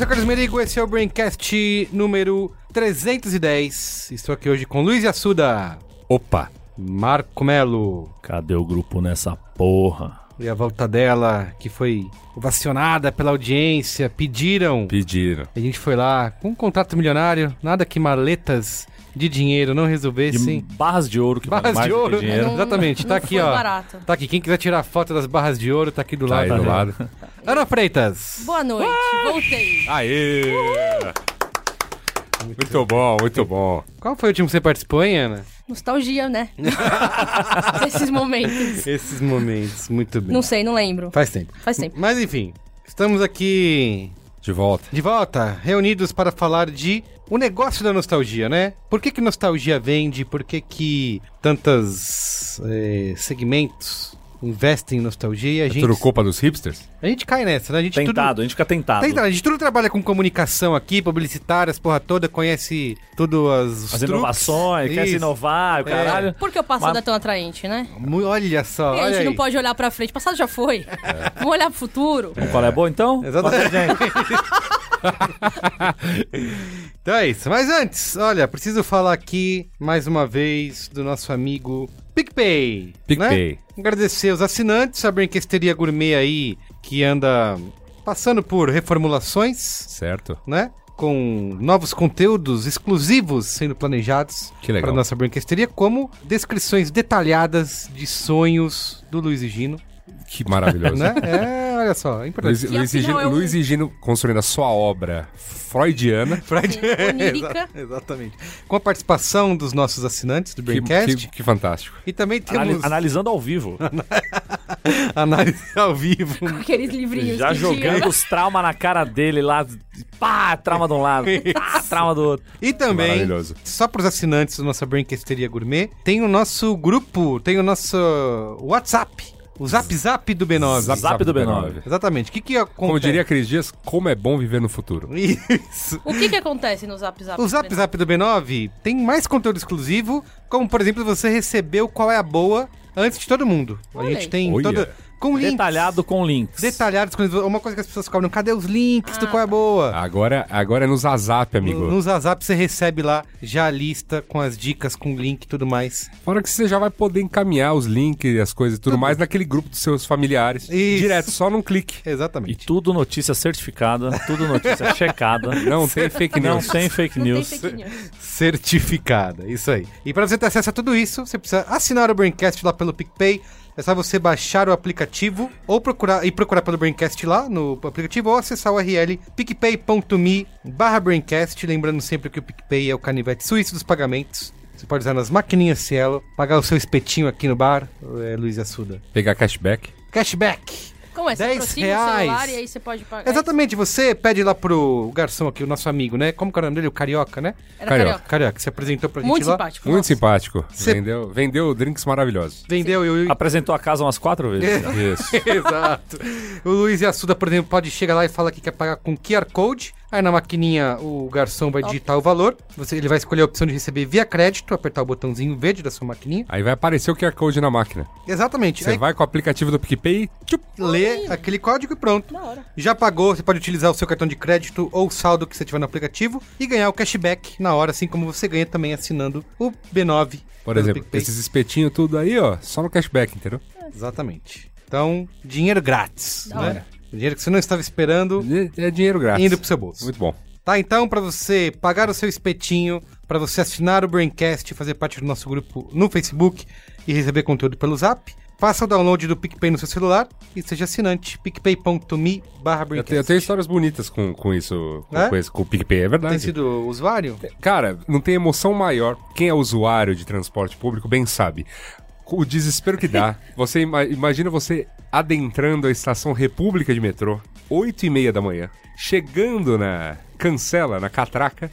sou Carlos Merigo, esse é o Braincast número 310. Estou aqui hoje com Luiz Assuda, Opa, Marco Melo cadê o grupo nessa porra? e a volta dela, que foi ovacionada pela audiência, pediram. Pediram. A gente foi lá com um contrato milionário, nada que maletas de dinheiro não De resolvessem. barras de ouro que Barras vale mais de do que ouro, dinheiro. Não- exatamente, tá aqui ó. barato. Tá aqui, quem quiser tirar foto das barras de ouro, tá aqui do Tá lado. aí do lado. Ana Freitas. Boa noite, voltei. Aê! Muito bom, muito bom. Qual foi o último que você participou, hein, Ana? Nostalgia, né? Esses momentos. Esses momentos, muito bem. Não sei, não lembro. Faz tempo. Faz tempo. Mas enfim, estamos aqui De volta. de volta, reunidos para falar de o negócio da nostalgia, né? Por que que nostalgia vende? Por que que tantos segmentos investem em nostalgia e a É gente, tudo culpa dos hipsters? a gente cai nessa, né? A gente tudo- Tentado, a gente fica tentado. Tenta, a gente tudo trabalha com comunicação aqui, publicitárias, porra toda, conhece tudo as, As truques. inovações, quer se inovar, o É. caralho. Por que o passado Mas- é tão atraente, né? Olha só, Porque a olha gente não aí. pode olhar pra frente. O passado já foi. Vamos olhar pro futuro. Qual é bom então? Exatamente. Então é isso. Mas antes, olha, preciso falar aqui mais uma vez do nosso amigo PicPay. PicPay. Né? Agradecer os assinantes, a Brinquesteria Gourmet aí, que anda passando por reformulações, Certo. né? Com novos conteúdos exclusivos sendo planejados para nossa brinquesteria, como descrições detalhadas de sonhos do Luiz e Gino, Que maravilhoso. né? É, olha só, é importante. Luiz, Luiz, é um- Luiz e Gino construindo a sua obra freudiana. Freud. Sim, onírica. Exa- Exatamente. Com a participação dos nossos assinantes do Que, Braincast. que- que fantástico. E também Anali- temos analisando ao vivo. análise ao vivo. Aqueles livrinhos Já que tinha, jogando os traumas na cara dele lá. Pá, trauma de um lado, pá, trauma do outro. E também, Maravilhoso. só para os assinantes da nossa Brinquesteria Gourmet, tem o nosso grupo, tem o nosso WhatsApp. O Zap Zap do B9. Zap Zap do B9. Exatamente. O que que acontece? Como diria Cris Dias, como é bom viver no futuro. Isso. O que que acontece no Zap Zap? O Zap Zap do B9 tem mais conteúdo exclusivo, como por exemplo você recebeu qual é a boa antes de todo mundo. A Olha gente tem Olha. toda com links Detalhado com links. detalhados, com uma coisa que as pessoas cobram, cadê os links do qual é boa? Agora, agora é no Zazap, amigo. No, no Zazap você recebe lá já a lista com as dicas, com link e tudo mais. Fora que você já vai poder encaminhar os links e as coisas e tudo mais naquele grupo dos seus familiares. Isso. Direto, só num clique. E Exatamente. tudo notícia certificada, tudo notícia checada. Não tem fake Não news. tem fake Não tem news. fake news. Certificada, isso aí. E para você ter acesso a tudo isso, você precisa assinar o Braincast lá pelo PicPay. É só você baixar o aplicativo ou procurar e procurar pelo Braincast lá no aplicativo ou acessar o URL picpay.me barra Braincast. Lembrando sempre que o PicPay é o canivete suíço dos pagamentos. Você pode usar nas maquininhas Cielo, pagar o seu espetinho aqui no bar, é, Luiz Assuda. Pegar cashback. Cashback. Como é? Você 10 aproxima reais. o celular e aí você pode pagar. Exatamente, você pede lá pro garçom aqui, o nosso amigo, né? Como que é o nome dele? O Carioca, né? Era Carioca. carioca. Carioca, você apresentou pra gente Muito lá. simpático. Muito nossa. simpático. Cê- Vendeu, vendeu drinks maravilhosos. Vendeu e o... Apresentou a casa umas quatro vezes. já. Isso. Exato. O Luiz Assuda, por exemplo, pode chegar lá e falar que quer pagar com QR Code. Aí na maquininha o garçom vai digitar o valor. Você, ele vai escolher a opção de receber via crédito, apertar o botãozinho verde da sua maquininha. Aí vai aparecer o QR Code na máquina. Exatamente. Você Aí vai com o aplicativo do PicPay, tchup, lê aquele código e pronto. Da hora. Já pagou, você pode utilizar o seu cartão de crédito ou saldo que você tiver no aplicativo e ganhar o cashback na hora, assim como você ganha também assinando o B9. por exemplo. PicPay. Esses espetinhos tudo aí, ó, só no cashback, entendeu? Exatamente. Então, dinheiro grátis, Da né? hora. Dinheiro que você não estava esperando, É é dinheiro grátis. indo pro seu bolso. Muito bom. Tá, então, pra você pagar o seu espetinho, pra você assinar o Braincast, fazer parte do nosso grupo no Facebook e receber conteúdo pelo Zap, faça o download do PicPay no seu celular e seja assinante, picpay.me barra Eu tenho, eu tenho histórias bonitas com, com isso, com, É? com esse- com o PicPay, é verdade. Tem sido usuário? Cara, não tem emoção maior. Quem é usuário de transporte público bem sabe. O desespero que dá. Você ima- imagina você adentrando a estação República de Metrô, 8 e meia da manhã, chegando na cancela, na catraca,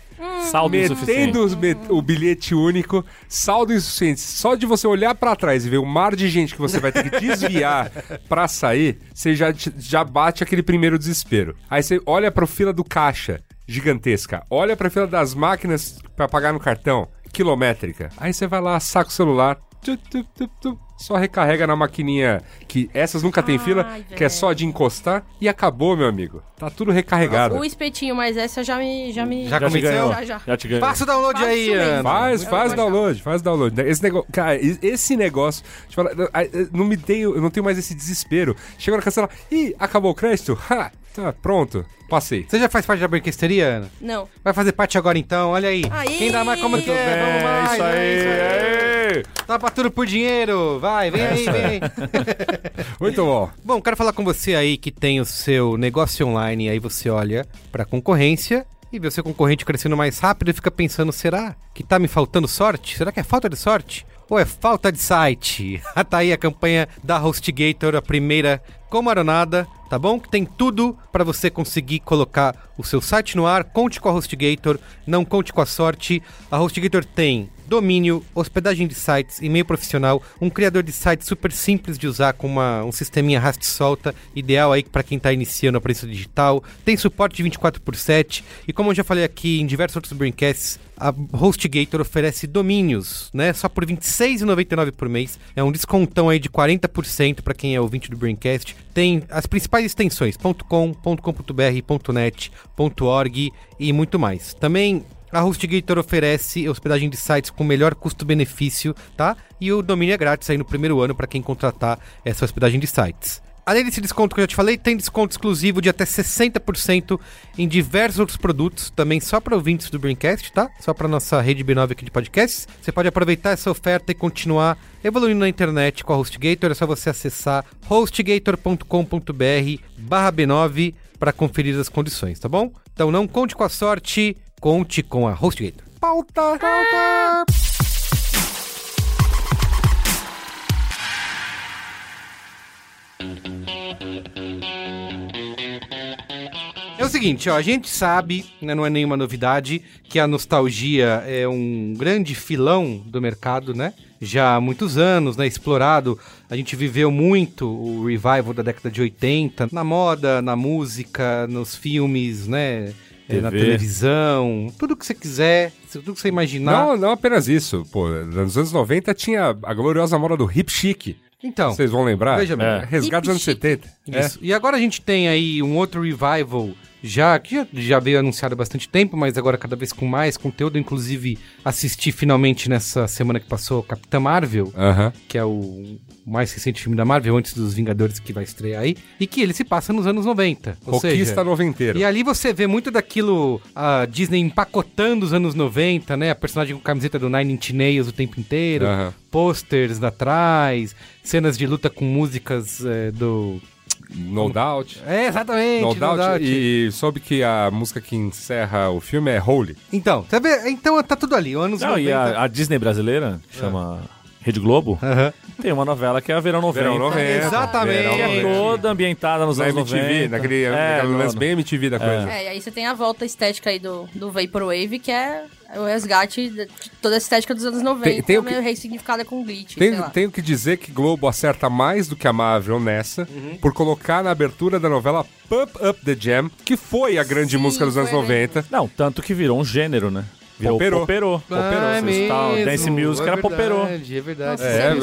Saldo insuficiente. metendo os met- o bilhete único, saldo insuficiente. Só de você olhar pra trás e ver o mar de gente que você vai ter que desviar pra sair, você já, já bate aquele primeiro desespero. Aí você olha pra fila do caixa, gigantesca. Olha pra fila das máquinas pra pagar no cartão, quilométrica. Aí você vai lá, saca o celular, só recarrega na maquininha que essas nunca tem Ai, fila, que é só de encostar e acabou, meu amigo. Tá tudo recarregado. O espetinho, mas essa já me. Já, me... Já Já te convenceu? ganhou. Já, já. Já te ganhou. Faça o download Faço aí. Ana. Faz, faz download, faz download. Esse negócio, cara, e- esse negócio, falar, não me tenho, eu não tenho mais esse desespero. Chega na cancela, ih, acabou o crédito? Ha, tá, pronto, passei. Você já faz parte da brinquesteria, Ana? Não. Vai fazer parte agora então, olha aí. Aí! Quem dá mais como que é? Vamos isso é aí, isso aí. Aê. Topa tudo por dinheiro, vai, vem aí, vem aí. Muito bom. Bom, quero falar com você aí que tem o seu negócio online e aí você olha pra concorrência e vê o seu concorrente crescendo mais rápido e fica pensando, será que tá me faltando sorte? Será que é falta de sorte? Ou é falta de site? tá aí a campanha da HostGator, a primeira como aeronada, tá bom? Que tem tudo para você conseguir colocar o seu site no ar. Conte com a HostGator, não conte com a sorte. A HostGator tem domínio, hospedagem de sites, e-mail profissional, um criador de sites super simples de usar com uma, um sisteminha rast solta, ideal aí para quem está iniciando a preço digital. Tem suporte de 24 por 7 e como eu já falei aqui em diversos outros braincasts, a HostGator oferece domínios, né? Só por R$ 26,99 por mês. É um descontão aí de 40% para quem é ouvinte do Braincast. Tem as principais extensões .com, .com.br, .net, .org e muito mais. Também a HostGator oferece hospedagem de sites com melhor custo-benefício, tá? E o domínio é grátis aí no primeiro ano para quem contratar essa hospedagem de sites. Além desse desconto que eu já te falei, tem desconto exclusivo de até 60% em diversos outros produtos, também só para ouvintes do Braincast, tá? Só para nossa rede B9 aqui de podcasts. Você pode aproveitar essa oferta e continuar evoluindo na internet com a HostGator. É só você acessar hostgator.com.br barra B9 para conferir as condições, tá bom? Então não conte com a sorte, conte com a HostGator. Pauta! Pauta! É o seguinte, ó, a gente sabe, né, não é nenhuma novidade, que a nostalgia é um grande filão do mercado, né? Já há muitos anos, né, explorado. A gente viveu muito o revival da década de 80, na moda, na música, nos filmes, né? é, Na TV. televisão, tudo que você quiser, tudo que você imaginar. Não, não apenas isso. Pô, nos anos 90 tinha a gloriosa moda do hip chic. Então, Vocês vão lembrar? Veja bem. É, Resgate dos anos Hip chic. 70. É. Isso. E agora a gente tem aí um outro revival já que já, já veio anunciado há bastante tempo, mas agora cada vez com mais conteúdo. Inclusive, assisti finalmente nessa semana que passou Capitã Marvel, Aham. que é o mais recente filme da Marvel, antes dos Vingadores que vai estrear aí, e que ele se passa nos anos 90. Ou Roquista seja, noventeiro. e ali você vê muito daquilo a Disney empacotando os anos 90, né? A personagem com camiseta do Nine Inch Nails o tempo inteiro, Aham. posters atrás, cenas de luta com músicas é, do... No Doubt. É, exatamente. No No Doubt. Doubt. E soube que a música que encerra o filme é Holy. Então, você vê, então tá tudo ali, anos Não, 90. e a, a Disney brasileira, chama Rede Globo, Aham. tem uma novela que é a Verão 90. Verão 90. Exatamente. Verão Que é 90. toda ambientada nos Na anos MTV, 90. naquele, é, naquele no- lance bem MTV da coisa. É, e aí você tem a volta estética aí do, do Vaporwave, que é o resgate de toda a estética dos anos 90, Tem- tem o que- meio ressignificada com glitch, sei Tenho, lá. tenho que dizer que Globo acerta mais do que a Marvel nessa, Uhum. por colocar na abertura da novela Pump Up the Jam, que foi a grande Sim, música dos anos foi 90. Não, tanto que virou um gênero, né? Virou. Poperô. Poperô. Ah, é Vocês tal, mesmo, Dance Music é era verdade, É verdade. Nossa, É, é,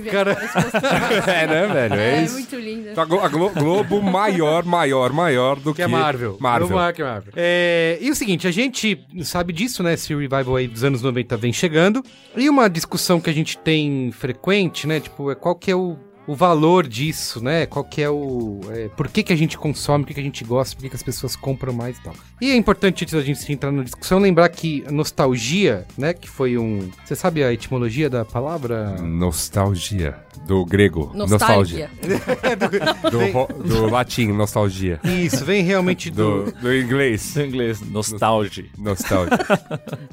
ver Cara- post. é, né, velho? É, É, isso. muito lindo. Então, a, Glo- a Glo- Globo maior, maior, maior do Que que é Marvel. Marvel. Globo maior que Marvel. É, e o seguinte, a gente sabe disso, né? Esse revival aí dos anos 90 vem chegando. E uma discussão que a gente tem frequente, né? Tipo, é qual que é o, o valor disso, né? Qual que é o... é, por que que a gente consome, por que que a gente gosta, por que que as pessoas compram mais e tal. E é importante, antes da gente entrar na discussão, lembrar que nostalgia, né? Que foi um... Você sabe a etimologia da palavra? Nostalgia. Do grego. Nostalgia. Nostalgia. Do, ro- do latim, nostalgia. Isso, vem realmente do... Do, do inglês. Em inglês, nostalgia. Nostalgia.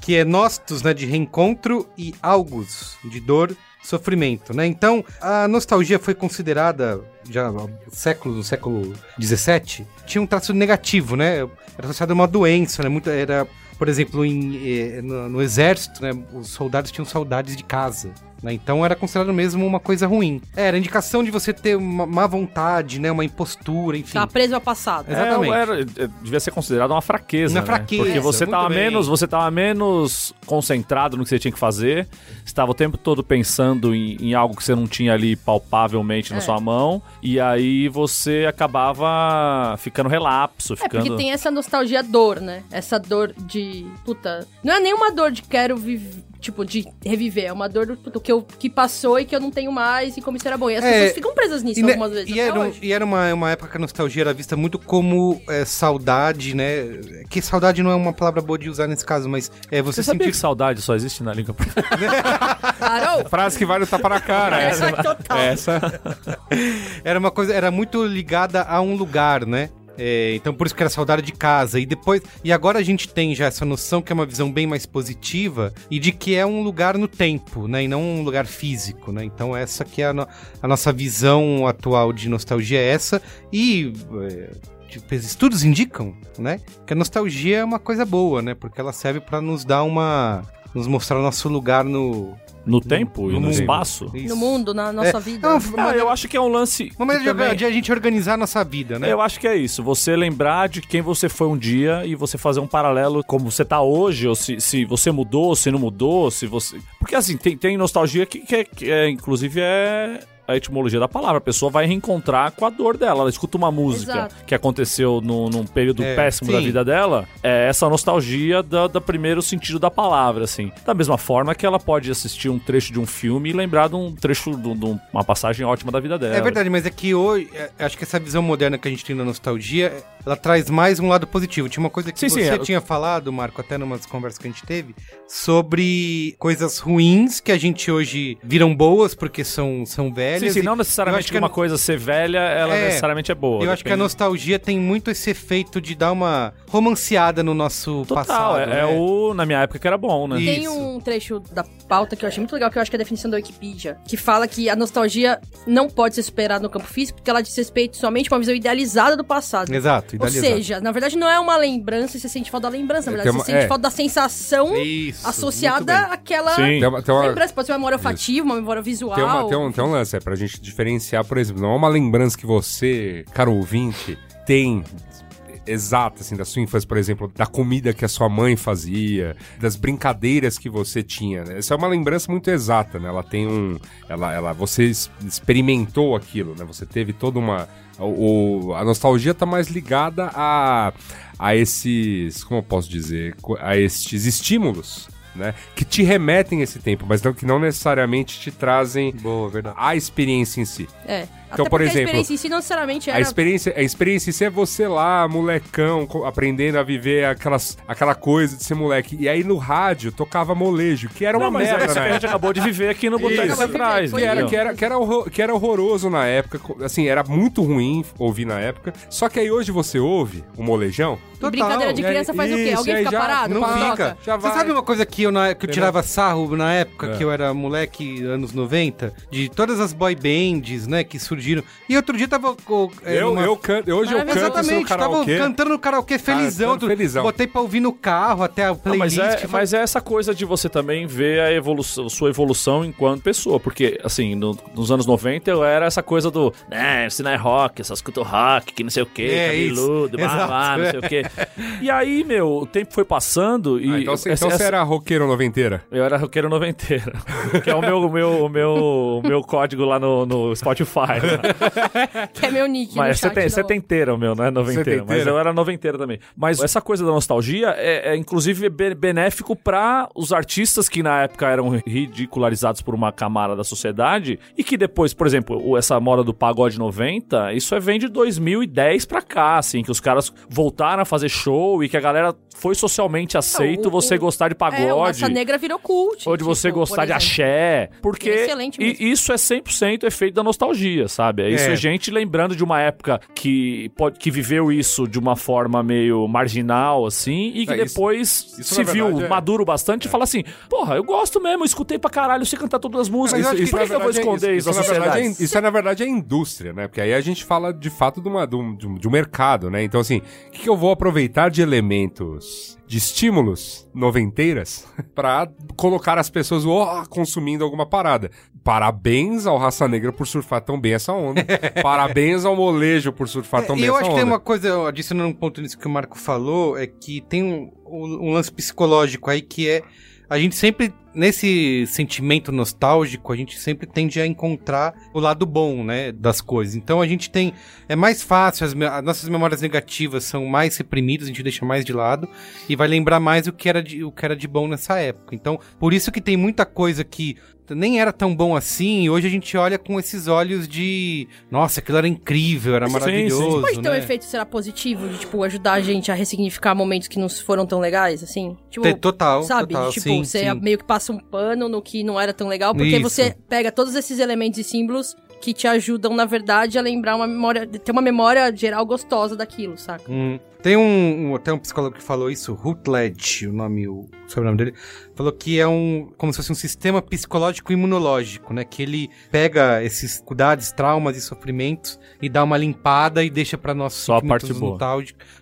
que é nostos, né, de reencontro, e algos, de dor sofrimento, né? Então, a nostalgia foi considerada já no século, no século 17, tinha um traço negativo, né? Era associado a uma doença, né? Muito, era, por exemplo, em, eh, no, no exército, né? Os soldados tinham saudades de casa. Né? Então era considerado mesmo uma coisa ruim. Era indicação de você ter uma má vontade, né? Uma impostura, enfim. Tá preso ao passado. Exatamente. É, era- é, devia ser considerado uma fraqueza. Uma né? fraqueza, Porque você tava bem. menos, você tava menos concentrado no que você tinha que fazer. Estava o tempo todo pensando em, em algo que você não tinha ali palpavelmente na É. sua mão. E aí você acabava ficando relapso, É, ficando. porque tem essa nostalgia dor, né? Essa dor de. Puta. Não é nenhuma dor de quero viver. Tipo, de reviver. É uma dor do, do que, eu, que passou e que eu não tenho mais e como isso era bom. E as É, pessoas ficam presas nisso E, ne- algumas vezes. e até era, um- hoje. e era uma, uma época que a nostalgia era vista muito como é, saudade, né? Que saudade não é uma palavra boa de usar nesse caso, mas é você, Você sabia sentir que saudade só existe na língua portuguesa? Parou? Frase que vale o tapa na cara. Essa é total. essa. Era uma coisa, era muito ligada a um lugar, né? É, então por isso que era saudade de casa. E depois. E agora a gente tem já essa noção que é uma visão bem mais positiva e de que é um lugar no tempo, né? E não um lugar físico, né? Então essa que é a, no- a nossa visão atual de nostalgia é essa. E. é, tipo, os estudos indicam, né? Que a nostalgia é uma coisa boa, né? Porque ela serve pra nos dar uma. nos mostrar o nosso lugar no. No tempo e no mundo. espaço? Isso. No mundo, na nossa É, vida. é Ah, eu acho que é um lance. Uma maneira de, também- de a gente organizar a nossa vida, né? Eu acho que é isso. Você lembrar de quem você foi um dia e você fazer um paralelo como você tá hoje, ou se, se você mudou, se não mudou, se você. Porque assim, tem, tem nostalgia que, que, é, que é, inclusive, é a etimologia da palavra. A pessoa vai reencontrar com a dor dela. Ela escuta uma música Exato. que aconteceu no, num período É, péssimo da sim. vida dela. É essa nostalgia da, da primeiro sentido da palavra, assim. Da mesma forma que ela pode assistir um trecho de um filme e lembrar de um trecho, de, de uma passagem ótima da vida dela. É verdade, mas é que hoje, é, acho que essa visão moderna que a gente tem da nostalgia, ela traz mais um lado positivo. Tinha uma coisa que Sim, sim, você é. tinha falado, Marco, até numas conversas que a gente teve, sobre coisas ruins que a gente hoje viram boas porque são, são velhas. Sim, sim, e não necessariamente que a uma no- coisa ser velha, ela É, necessariamente é boa. Eu acho que a depende- nostalgia tem muito esse efeito de dar uma romanceada no nosso Total, passado. é, né? é o. Na minha época que era bom, né? E- Tem Isso. um trecho da pauta que eu achei muito legal, que eu acho que é a definição da Wikipedia, que fala que a nostalgia não pode ser superada no campo físico, porque ela diz respeito somente a uma visão idealizada do passado. Exato, Ou idealizado. seja, na verdade não é uma lembrança e você sente falta da lembrança, na É, verdade tem você uma- sente é. falta da sensação Isso, associada àquela Sim. Tem uma, tem uma- lembrança. Pode ser uma memória olfativa, uma memória visual. Tem, uma- tem um, tem um lance, é pra gente diferenciar, por exemplo, não é uma lembrança que você, caro ouvinte, tem exata, assim, da sua infância, por exemplo, da comida que a sua mãe fazia, das brincadeiras que você tinha, né? Essa é uma lembrança muito exata, né? Ela tem um... Ela, ela, você experimentou aquilo, né? Você teve toda uma... O, a nostalgia tá mais ligada a, a esses... Como eu posso dizer? A estes estímulos, né? Que te remetem a esse tempo, mas não, que não necessariamente te trazem Boa, a experiência em si. É. Então, Até por exemplo, a experiência em si não necessariamente A era... experiência, a experiência em si é você lá, molecão, aprendendo a viver aquelas, aquela coisa de ser moleque. E aí no rádio tocava molejo, que era Não, uma mas é merda, isso que né? a gente acabou de viver aqui no Boteco Isso. lá atrás. Que era, que, era, que, era horror- que era horroroso na época, assim, era muito ruim ouvir na época. Só que aí hoje você ouve o molejão. E brincadeira de aí- criança faz o quê? isso, Alguém fica já parado? Não fica. Você sabe uma coisa que eu, na, que eu tirava sarro na época É. que eu era moleque, anos 90? De todas as boy bands, né, que surgiram. E outro dia tava... é, Eu, eu canto, hoje eu canto isso no Exatamente, tava cantando no karaokê felizão. Cantando tu- felizão. Botei pra ouvir no carro até a Não, playlist. mas, é, que mas é essa coisa de você também ver a evolução, sua evolução enquanto pessoa. Porque, assim, no- nos anos 90 eu era essa coisa do, né, não é rock, essas escuto rock, que não sei o que, É, cabeludo, blá, não sei o que. E aí, meu, o tempo foi passando e. Ah, então você, essa- então você essa- era roqueiro noventeira. Eu era roqueiro noventeiro. que é o meu, o meu, o meu, o meu código lá no, no Spotify. Que é meu nick Mas é chat seten- do- setenteiro o meu, não é noventeiro. Mas eu era noventeiro também. Mas essa coisa da nostalgia é, é, inclusive be- benéfico para os artistas que na época eram ridicularizados por uma camada da sociedade e que depois, por exemplo, essa moda do pagode 90, isso é vem de 2010 pra cá, assim, que os caras voltaram a fazer show e que a galera foi socialmente aceito o- você o- gostar de É, pagode. Massa Negra virou cult. Ou de você tipo, gostar por de axé. Porque Excelente mesmo. e- isso é 100% efeito da nostalgia, sabe? Isso É. é gente lembrando de uma época que, pode, que viveu isso de uma forma meio marginal, assim, e que É, isso- depois isso, se na viu verdade, é- maduro bastante e fala assim: porra, eu gosto mesmo, eu escutei pra caralho, eu sei cantar todas as músicas. acho que Por que, que eu vou é- esconder isso, isso, verdade, é, isso é, na verdade, é indústria, né? Porque aí a gente fala, de fato, de, uma, um, de um- de um mercado, né? Então, assim, o que, que eu vou aproveitar de elementos, de estímulos noventeiras pra colocar as pessoas oh, consumindo alguma parada? Parabéns ao Raça Negra por surfar tão bem essa onda. Parabéns ao Molejo por surfar tão É, bem e eu essa acho onda. que tem uma coisa, adicionando um ponto nisso que o Marco falou, é que tem um, um- um lance psicológico aí que é. A gente sempre, nesse sentimento nostálgico, a gente sempre tende a encontrar o lado bom, né, das coisas. Então a gente tem. É mais fácil, as, as nossas memórias negativas são mais reprimidas, a gente deixa mais de lado e vai lembrar mais o que era de, o que era de bom nessa época. Então, por isso que tem muita coisa que nem era tão bom assim, e hoje a gente olha com esses olhos de. Nossa, aquilo era incrível, era Sim, sim. maravilhoso. Pode ter um né? efeito, será positivo, de, tipo, ajudar a gente a ressignificar momentos que não foram tão legais, assim? Tipo, Total, sabe? total, tipo, sim, você sim. meio que passa um pano no que não era tão legal, porque Isso. você pega todos esses elementos e símbolos que te ajudam, na verdade, a lembrar uma memória, ter uma memória geral gostosa daquilo, saca? Hum. Tem um, um- até um psicólogo que falou isso, Rutledge, o nome, o sobrenome dele, falou que é um, como se fosse um sistema psicológico imunológico, né? Que ele pega esses cuidados, traumas e sofrimentos e dá uma limpada e deixa para nossos Só a parte boa.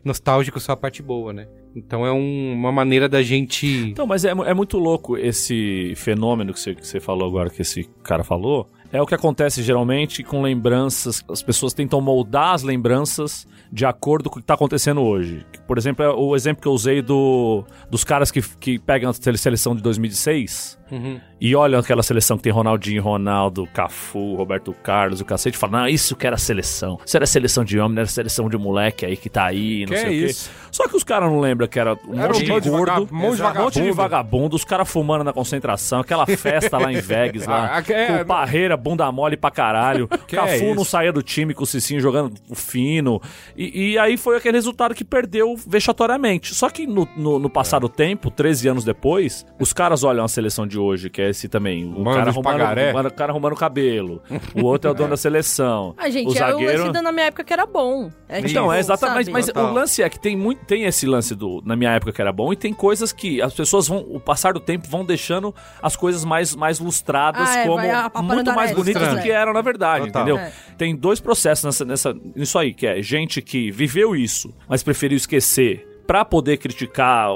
nostálgicos só a parte boa, né? Então é um- uma maneira da gente Então, mas é, é muito louco esse fenômeno que você, que você falou agora, que esse cara falou. É o que acontece geralmente com lembranças. As pessoas tentam moldar as lembranças de acordo com o que está acontecendo hoje. Por exemplo, é o exemplo que eu usei do, dos caras que, que pegam a seleção de 2006 Uhum. E olham aquela seleção que tem Ronaldinho, Ronaldo, Cafu, Roberto Carlos, o cacete, e falam: Não, isso que era seleção. Isso era seleção de homem, não era seleção de moleque aí que tá aí, não Que sei é o quê. isso? Só que os caras não lembram que era um Era monte um de gordo, um monte de vagabundo. vagabundo, os caras fumando na concentração, aquela festa lá em Vegas, lá, Ah, é- com o Parreira, bunda mole pra caralho, Que Cafu é não saía do time com o Cicinho jogando fino, e, e aí foi aquele resultado que perdeu vexatoriamente. Só que no, no, no passar do tempo, 13 anos depois, os caras olham a seleção de hoje, que é esse também, o Mano cara arrumando, o cara arrumando o cabelo, o outro é o dono da seleção, Ah, gente, o é o zagueiro... lance da na minha época que era bom. É, Então, tipo, é exatamente. sabe? Mas Total. o lance é que tem muito. Tem esse lance do. Na minha época que era bom, e tem coisas que as pessoas vão. O passar do tempo vão deixando as coisas mais, mais lustradas Ah, é, como vai aparando muito mais bonitas do que eram, na verdade, Total. entendeu? É. Tem dois processos nessa, nessa, nisso aí, que é gente que viveu isso, mas preferiu esquecer pra poder criticar.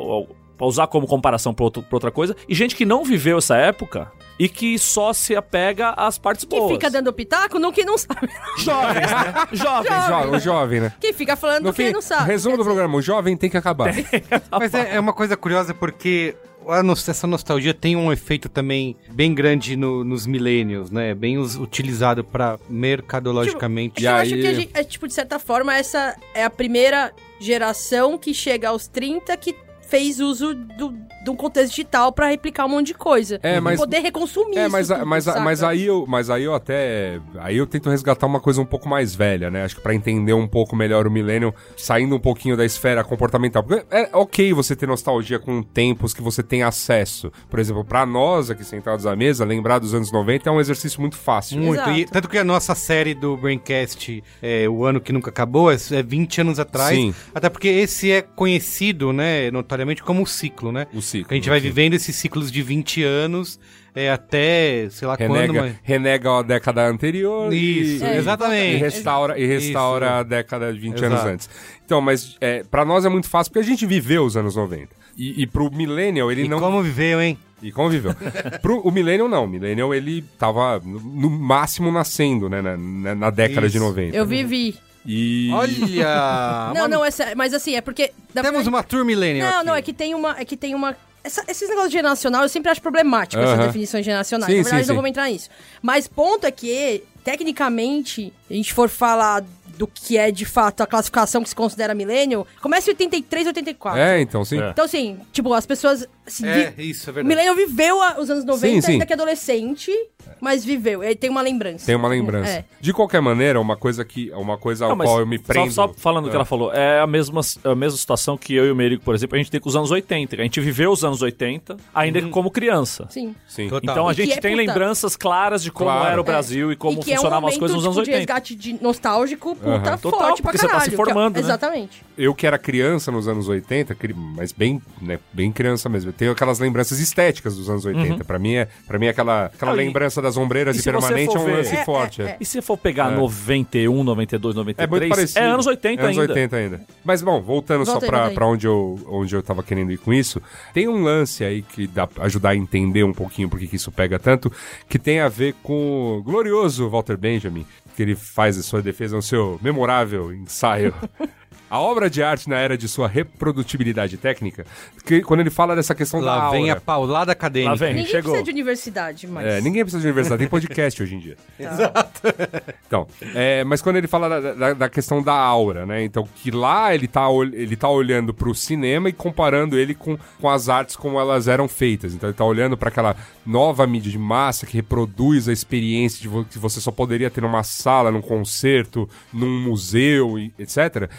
Pra usar como comparação pra, outro- pra outra coisa, e gente que não viveu essa época e que só se apega às partes Que boas. fica dando pitaco no que não sabe. Jovens, né? Jovens. Jo- o jovem, né? Quem fica falando No do que não sabe. resumo do programa, o jovem tem que acabar. Mas é, é uma coisa curiosa porque essa nostalgia tem um efeito também bem grande no- nos millennials, né? Bem us- utilizado pra mercadologicamente. E eu aí- acho que, a gente, é, tipo, de certa forma, essa é a primeira geração que chega aos 30 que fez uso do, de um contexto digital pra replicar um monte de coisa. É, E mas- poder reconsumir É, isso mas, tudo, mas, saca? mas, aí eu, mas aí eu até. Aí eu tento resgatar uma coisa um pouco mais velha, né? Acho que pra entender um pouco melhor o milênio, saindo um pouquinho da esfera comportamental. Porque é ok você ter nostalgia com tempos que você tem acesso. Por exemplo, pra nós aqui sentados à mesa, lembrar dos anos 90 é um exercício muito fácil. Muito. Exato. E, tanto que a nossa série do Braincast, é, o ano que nunca acabou, é, é 20 anos atrás. Sim. Até porque esse é conhecido, né, notoriamente como o ciclo, né? O ciclo. Que a gente vai ciclo. vivendo esses ciclos de 20 anos é, até, sei lá quando, Renega, mas... renega a década anterior Isso, e, É, e exatamente. restaura, e restaura Isso. a década de 20 Exato. anos antes. Então, mas é, para nós é muito fácil porque a gente viveu os anos 90. E, e pro millennial ele E não como viveu, hein? E conviveu. Pro, o Millennial não. O Millennial ele tava no, no máximo nascendo, né? Na, na- na década Isso. de 90. Eu vivi. E. Olha! não, não, é sério, mas assim, é porque... Temos verdade- uma tour millennial Não, aqui. não, é que tem uma. É que tem uma. essa- esses negócios de geracional eu sempre acho problemático, essas Aham. definições geracionais. Sim, Na verdade, sim, não sim. vamos entrar nisso. Mas ponto é que, tecnicamente, a gente for falar do que é de fato a classificação que se considera milênio, começa em 83, 84. É, então, sim. É. Então, assim, tipo, as pessoas. Se É, vi- isso é O verdade. Millennium viveu a- os anos 90, sim. ainda que adolescente, mas viveu. Ele tem uma lembrança. Tem uma lembrança. É. De qualquer maneira, uma coisa que uma coisa ao Não, qual eu me só- prendo. Só, falando o que É. ela falou, é a mesma, a mesma situação que eu e o Merigo, por exemplo, a gente tem com os anos 80. A gente viveu os anos 80, ainda como criança. Sim. Sim. Total. Então a E gente é, tem puta- lembranças claras de como Claro. era o Brasil e como e que funcionavam é um as coisas nos momento, anos tipo, de 80. resgate de nostálgico, puta, Aham. Total, forte pra porque você tá caralho. se que é- formando, né? Exatamente. Eu que era criança nos anos 80, cri- mas bem, né, bem criança mesmo. Eu tenho aquelas lembranças estéticas dos anos 80. Pra mim é, para mim é aquela, aquela Uhum. Não, e- lembrança das ombreiras e e, permanente é um lance É, forte. é, é. é. E se for pegar É. 91, 92, 93, É muito parecido. é anos 80 É anos ainda. 80 ainda. Mas, bom, voltando Volta só pra, pra onde, eu, onde eu tava querendo ir com isso, tem um lance aí que dá pra ajudar a entender um pouquinho por que que isso pega tanto, que tem a ver com o glorioso Walter Benjamin, que ele faz a sua defesa no seu memorável ensaio. A obra de arte na era de sua reprodutibilidade técnica, que quando ele fala dessa questão da Lá aura, vem a paulada acadêmica. Lá vem. Ninguém chegou. precisa de universidade, mas... É, ninguém precisa de universidade, tem podcast hoje em dia. Exato. Então, é, mas quando ele fala da, da- da questão da aura, né? Então, que lá ele tá, ele tá olhando pro cinema e comparando ele com, com as artes como elas eram feitas. Então, ele tá olhando para aquela nova mídia de massa que reproduz a experiência de vo- que você só poderia ter numa sala, num concerto, num museu, e etc.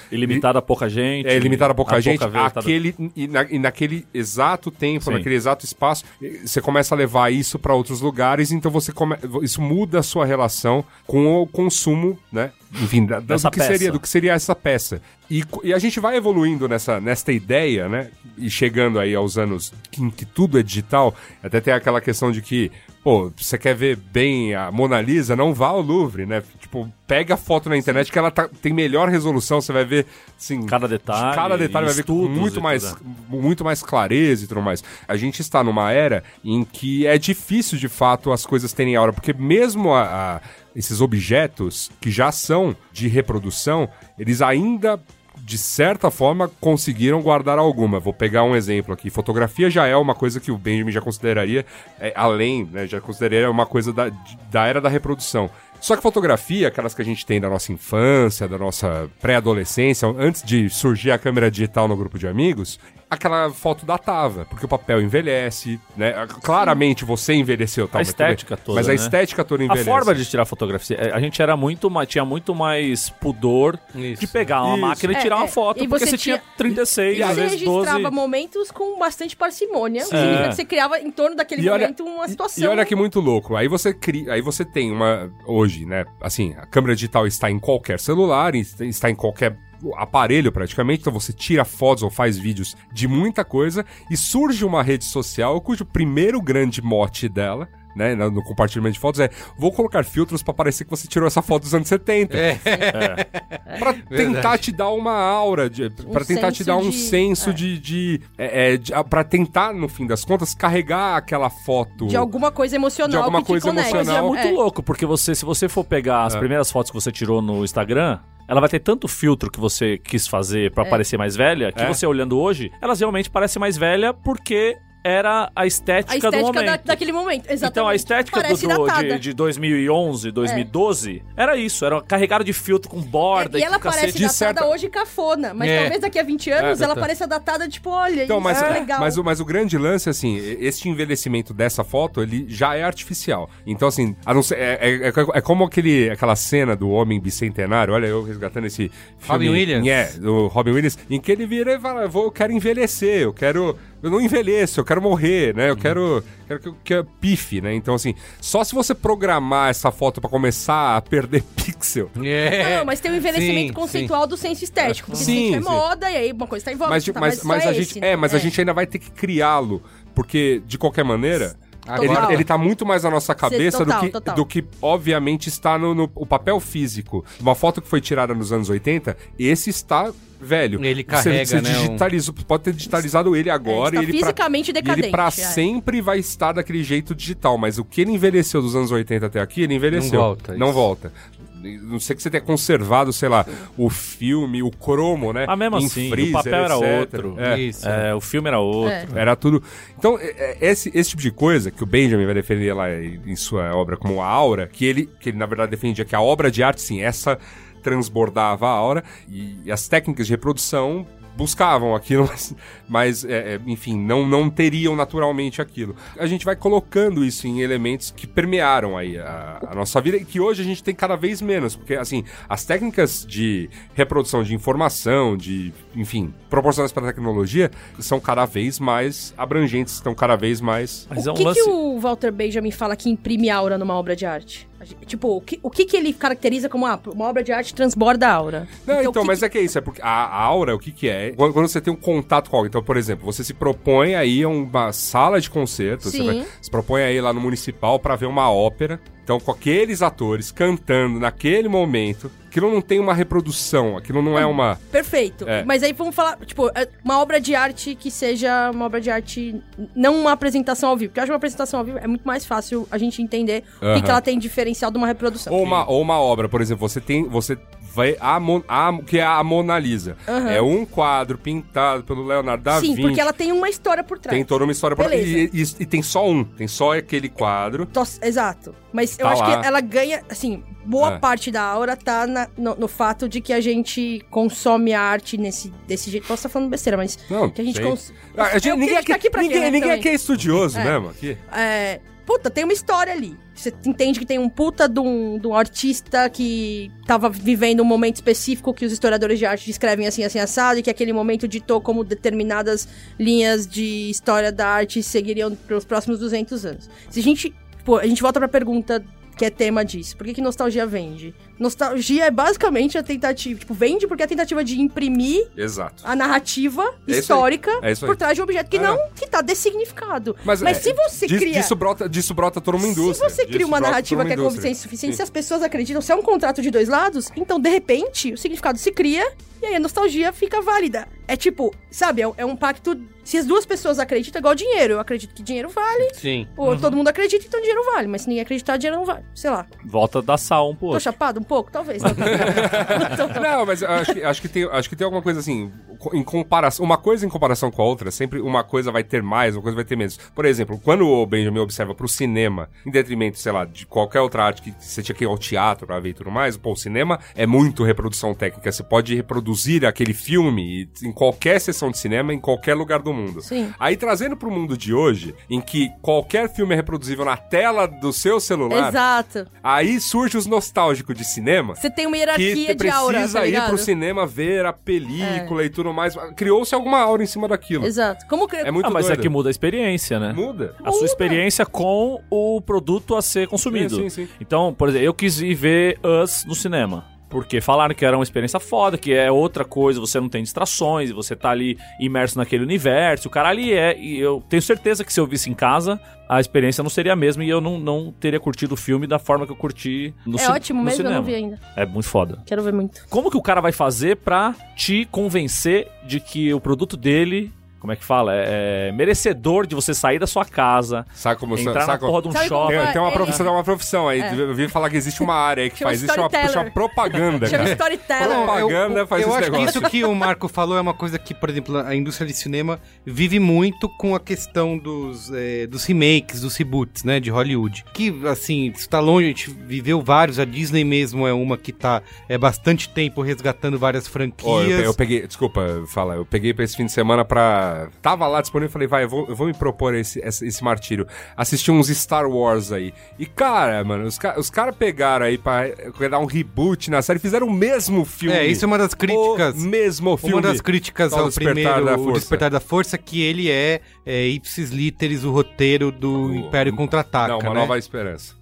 Ilimitado a pouca gente. É limitado a pouca gente. vez, tá- aquele, e, na- e naquele exato tempo, Sim. naquele exato espaço, você começa a levar isso para outros lugares, então você come, isso muda a sua relação com o consumo, né? Enfim, da, da- do, que peça. seria, do que seria essa peça. E, e a gente vai evoluindo nessa, nesta ideia, né? E chegando aí aos anos em que tudo é digital, até tem aquela questão de que, pô, você quer ver bem a Mona Lisa, não vá ao Louvre, né? Tipo, pega a foto na internet que ela tá- tem melhor resolução, você vai ver, assim... Cada detalhe, Cada detalhe vai ver com muito mais, né? muito mais clareza e tudo mais. A gente está numa era em que é difícil, de fato, as coisas terem aura, porque mesmo a- a- esses objetos que já são de reprodução, eles ainda de certa forma conseguiram guardar alguma. Vou pegar um exemplo aqui. Fotografia já é uma coisa que o Benjamin já consideraria é, além, né, já consideraria uma coisa da, da era da reprodução. Só que fotografia, aquelas que a gente tem da nossa infância, da nossa pré-adolescência, antes de surgir a câmera digital no grupo de amigos, aquela foto datava, porque o papel envelhece, né? Claramente você envelheceu, tal, A estética toda, Mas a né? estética toda A envelhece. forma de tirar fotografia, é, a gente era muito mais, tinha muito mais pudor Isso. de pegar uma Isso. máquina e É, tirar uma é. foto, E porque você você tinha tinha- 36, E às você vezes 12. registrava momentos com bastante parcimônia. Sim. Significa É. que você criava em torno daquele E olha- momento uma situação. E olha que muito louco. Aí você cria, aí você tem uma hoje, né? Assim, a câmera digital está em qualquer celular, está em qualquer aparelho praticamente, então você tira fotos ou faz vídeos de muita coisa e surge uma rede social cujo primeiro grande mote dela né, no compartilhamento de fotos é vou colocar filtros pra parecer que você tirou essa foto dos anos 70. É. Pra tentar te dar uma aura, de, pra tentar te dar um de- senso é. de. de, é, é, de pra tentar, no fim das contas, carregar aquela foto. De alguma coisa emocional De alguma que coisa te conecta. Mas é emocional. muito É. louco, porque você, se você for pegar as primeiras fotos que você tirou no Instagram, ela vai ter tanto filtro que você quis fazer pra parecer mais velha, que É. você olhando hoje, elas realmente parecem mais velha porque era a estética, A estética do da- momento. daquele momento. Exatamente. Então a estética do, Parece do- de, de 2011, 2012, era isso, era carregado de filtro com borda É, e ela parece datada certa- hoje cafona, mas É. talvez daqui a 20 anos É, ela tá. pareça datada, tipo, olha, Então, isso mas, é legal. mas, o, mas o grande lance, assim, este envelhecimento dessa foto, ele já é artificial. Então, assim, a não ser, é, é, é- é como aquele, aquela cena do Homem Bicentenário, olha, eu resgatando esse filme... Robin Williams. É, do Robin Williams, em que ele vira e fala, eu, vou, eu quero envelhecer, eu quero... Eu não envelheço, eu quero morrer, né? Eu quero, quero que, que eu pife, né? Então, assim, só se você programar essa foto pra começar a perder pixel... É. Não, mas tem o envelhecimento Sim, conceitual do senso estético. Porque Sim, sim, é sim. moda, e aí uma coisa tá em voga, Mas, tá, mas, só mas a é gente, esse, é, mas a né? gente ainda vai ter que criá-lo, porque de qualquer maneira ele, ele tá muito mais na nossa cabeça total, do, que, total. do que obviamente está no, no- o papel físico. Uma foto que foi tirada nos anos 80, esse está velho. Ele Você- carrega, você, né, um- digitalizou, pode ter digitalizado ele agora está e ele pra- fisicamente e ele decadente, pra é. sempre vai estar daquele jeito digital, mas o que ele envelheceu dos anos 80 até aqui, ele envelheceu. Não volta, Não isso. volta. Não sei que você tenha conservado, sei lá, o filme, o cromo, né? Mas mesmo em assim, freezer, o papel era etc. outro. É. Isso. É, o filme era outro. É. Era tudo. Então, é- é- esse, esse tipo de coisa que o Benjamin vai defender lá em em sua obra como a aura, que ele, que ele na verdade defendia que a obra de arte, sim, essa transbordava a aura e as técnicas de reprodução buscavam aquilo, mas, mas é, é, enfim, não, não teriam naturalmente aquilo. A gente vai colocando isso em elementos que permearam aí a, a nossa vida e que hoje a gente tem cada vez menos, porque assim, as técnicas de reprodução de informação, de, enfim, proporcionadas pela tecnologia, são cada vez mais abrangentes, estão cada vez mais... Mas é o um que, lance... que o Walter Benjamin fala que imprime aura numa obra de arte? A Tipo, o que, o que, que ele caracteriza como ah, uma obra de arte transborda aura? Não, então, o que mas que- é que é isso, é porque a, a aura, o que que é? Quando, quando você tem um contato com algo, então, por exemplo, você se propõe aí a uma sala de concerto, você, Sim. vai- se propõe aí lá no municipal pra ver uma ópera, então com aqueles atores cantando naquele momento, aquilo não tem uma reprodução, aquilo não é uma... Perfeito. É. Mas aí vamos falar, tipo, é uma obra de arte que seja uma obra de arte, não uma apresentação ao vivo. Porque eu acho que uma apresentação ao vivo é muito mais fácil a gente entender o que, que ela tem diferencial de uma reprodução. Ou uma, ou uma obra, por exemplo, você tem. Você vai. A, Mon- a, que é a Mona Lisa. Aham. É um quadro pintado pelo Leonardo da Sim, Vinci. porque ela tem uma história por trás. Tem toda uma história por Beleza. e, e, e tem só um. Tem só aquele quadro. Tos- Exato. Mas eu Tá acho lá. que ela ganha, assim, boa É. parte da aura tá na- no, no fato de que a gente consome a arte nesse, desse jeito. Posso estar falando besteira, mas Não, que a gente sei. cons... Ah, a gente- É ninguém a gente tá aqui, aqui pra quê, ninguém, né, ninguém aqui é estudioso É. mesmo. Aqui. É, puta, tem uma história ali. Você entende que tem um puta de um, de um artista que tava vivendo um momento específico que os historiadores de arte descrevem assim, assim, assado, e que aquele momento ditou como determinadas linhas de história da arte seguiriam pelos próximos 200 anos. Se a gente, pô, a gente volta pra pergunta que é tema disso. Por que, que nostalgia vende? Nostalgia é basicamente a tentativa, tipo, vende porque é a tentativa de imprimir Exato. a narrativa É histórica É por trás de um objeto que É. não, que tá dessignificado. Mas, é, se você disso, cria... Disso brota, disso brota toda uma indústria. Se você cria uma narrativa toda que é uma convincente o suficiente, Sim. se as pessoas acreditam, se é um contrato de dois lados, então, de repente, o significado se cria e aí a nostalgia fica válida. É tipo, sabe, é, um- é pacto. Se as duas pessoas acreditam, é igual dinheiro. Eu acredito que dinheiro vale, Sim. ou todo mundo acredita, então dinheiro vale. Mas se ninguém acreditar, dinheiro não vale. Sei lá. Volta da sal um Tô pouco. chapado um pouco? Talvez. Não, mas acho que, acho, que tem, acho que tem alguma coisa assim, em comparação, uma coisa em comparação com a outra, sempre uma coisa vai ter mais, uma coisa vai ter menos. Por exemplo, quando o Benjamin observa pro cinema, em detrimento, sei lá, de qualquer outra arte que você tinha que ir ao teatro pra ver e tudo mais, pô, o cinema é muito reprodução técnica, você pode reproduzir aquele filme em qualquer sessão de cinema, em qualquer lugar do mundo. Sim. Aí trazendo pro mundo de hoje, em que qualquer filme é reproduzível na tela do seu celular, Exato. aí surge os nostálgicos de cinema, Você tem uma que hierarquia você de aura, precisa tá ir pro cinema ver a película e tudo mais. Criou-se alguma aura em cima daquilo. Exato. Como que... É muito Ah, mas doido. é que muda a experiência, né? Muda. A sua experiência com o produto a ser consumido. Sim, sim, sim. Então, por exemplo, eu quis ir ver Us no cinema. Porque falaram que era uma experiência foda, que é outra coisa, você não tem distrações, você tá ali imerso naquele universo, o cara ali é. E eu tenho certeza que se eu visse em casa, a experiência não seria a mesma e eu não, não teria curtido o filme da forma que eu curti no É ci- ótimo no mesmo, eu cinema. não vi ainda. É muito foda. Quero ver muito. Como que o cara vai fazer pra te convencer de que o produto dele, como é que fala? É, é merecedor de você sair da sua casa, Sabe como entrar na sabe como- porra de um shopping. Tem, vai- tem uma profissão, tem uma profissão aí. É. Eu vi falar que existe uma área aí que Chama faz isso, chama, storyteller. chama propaganda, Chama cara. storyteller. Propaganda eu, faz eu esse acho que negócio. isso que o Marco falou é uma coisa que, por exemplo, a indústria de cinema vive muito com a questão dos, é, dos remakes, dos reboots, né, de Hollywood. Que, assim, isso tá longe, a gente viveu vários, a Disney mesmo é uma que tá é, bastante tempo resgatando várias franquias. Ó, eu, eu peguei, desculpa, fala, eu peguei pra esse fim de semana pra. Tava lá disponível e falei, vai, eu vou, eu vou me propor esse, esse, esse martírio. Assisti uns Star Wars aí. E, cara, mano, os, os caras pegaram aí pra eh, dar um reboot na série, fizeram o mesmo filme. É, isso é uma das críticas. O mesmo filme. Uma das críticas Ao ao Despertar primeiro, da o Força. Despertar da Força, que ele é, é ipsis literis o roteiro do O- Império Contra-Ataca, Não, uma né? nova esperança.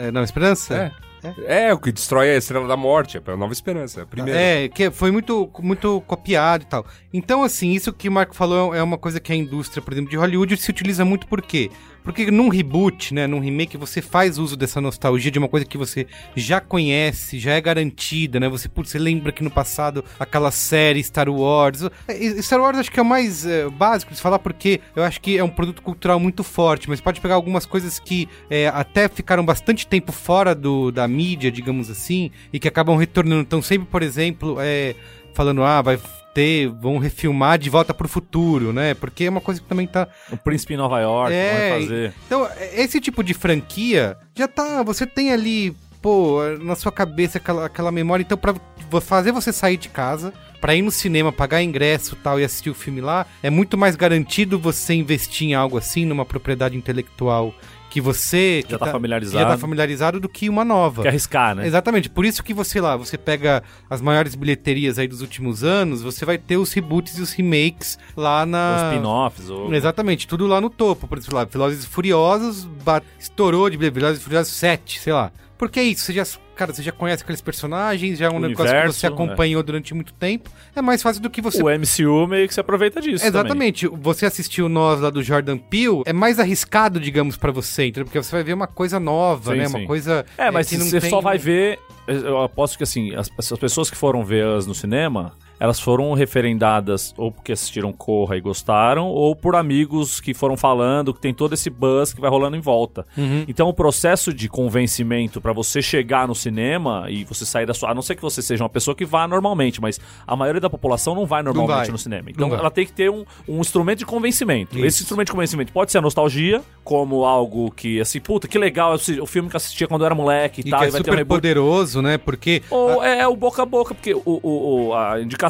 É, Não, Esperança? É. É, o que destrói a Estrela da Morte, é a Nova Esperança. é a Primeira. É, que foi muito, muito copiado e tal. Então, assim, isso que o Marco falou é uma coisa que a indústria, por exemplo, de Hollywood se utiliza muito por quê? Porque num reboot, né, num remake, você faz uso dessa nostalgia de uma coisa que você já conhece, já é garantida, né? Você, putz, você lembra que no passado aquela série Star Wars. É, Star Wars acho que é o mais é, básico de falar porque eu acho que é um produto cultural muito forte, mas pode pegar algumas coisas que é, até ficaram bastante tempo fora do, da mídia, digamos assim, e que acabam retornando. Então, sempre, por exemplo, é, falando, ah, vai ter, vão refilmar De Volta pro Futuro, né? Porque é uma coisa que também tá O Príncipe em Nova York, É, vai fazer. então, esse tipo de franquia já tá. Você tem ali pô, na sua cabeça aquela, aquela memória. Então, pra fazer você sair de casa, pra ir no cinema, pagar ingresso tal e assistir o filme lá, é muito mais garantido você investir em algo assim, numa propriedade intelectual que você que Já tá que familiarizado. já tá familiarizado do que uma nova. Quer arriscar, né? Exatamente, por isso que você lá, você pega as maiores bilheterias aí dos últimos anos, você vai ter os reboots e os remakes lá na. Os spin-offs. Ou... Exatamente, tudo lá no topo. Por exemplo, lá, Velozes e Furiosos ba- estourou de Velozes e Furiosos 7, sei lá. Porque é isso, você já, cara, você já conhece aqueles personagens, já é um O negócio que universo, você acompanhou durante muito tempo. É mais fácil do que você O MCU meio que se aproveita disso também. Exatamente. Você assistiu Nós lá do Jordan Peele, é mais arriscado, digamos, pra você, entendeu? Porque você vai ver uma coisa nova, Sim, né? sim. Uma coisa É, mas que não você tem- só vai ver. Eu aposto que assim, as, as pessoas que foram ver as no cinema, elas foram referendadas ou porque assistiram Corra e gostaram, ou por amigos que foram falando, que tem todo esse buzz que vai rolando em volta. Uhum. Então o processo de convencimento pra você chegar no cinema e você sair da sua. A não ser que você seja uma pessoa que vá normalmente, mas a maioria da população não vai normalmente vai. no cinema. Então Não ela tem que ter um, um instrumento de convencimento. Isso. Esse instrumento de convencimento pode ser a nostalgia, como algo que, assim, puta, que legal, o filme que eu assistia quando eu era moleque e, E tal, que é e vai ter um super reboot. poderoso, né? Porque Ou é, é o boca a boca, porque o, o- o- a indicação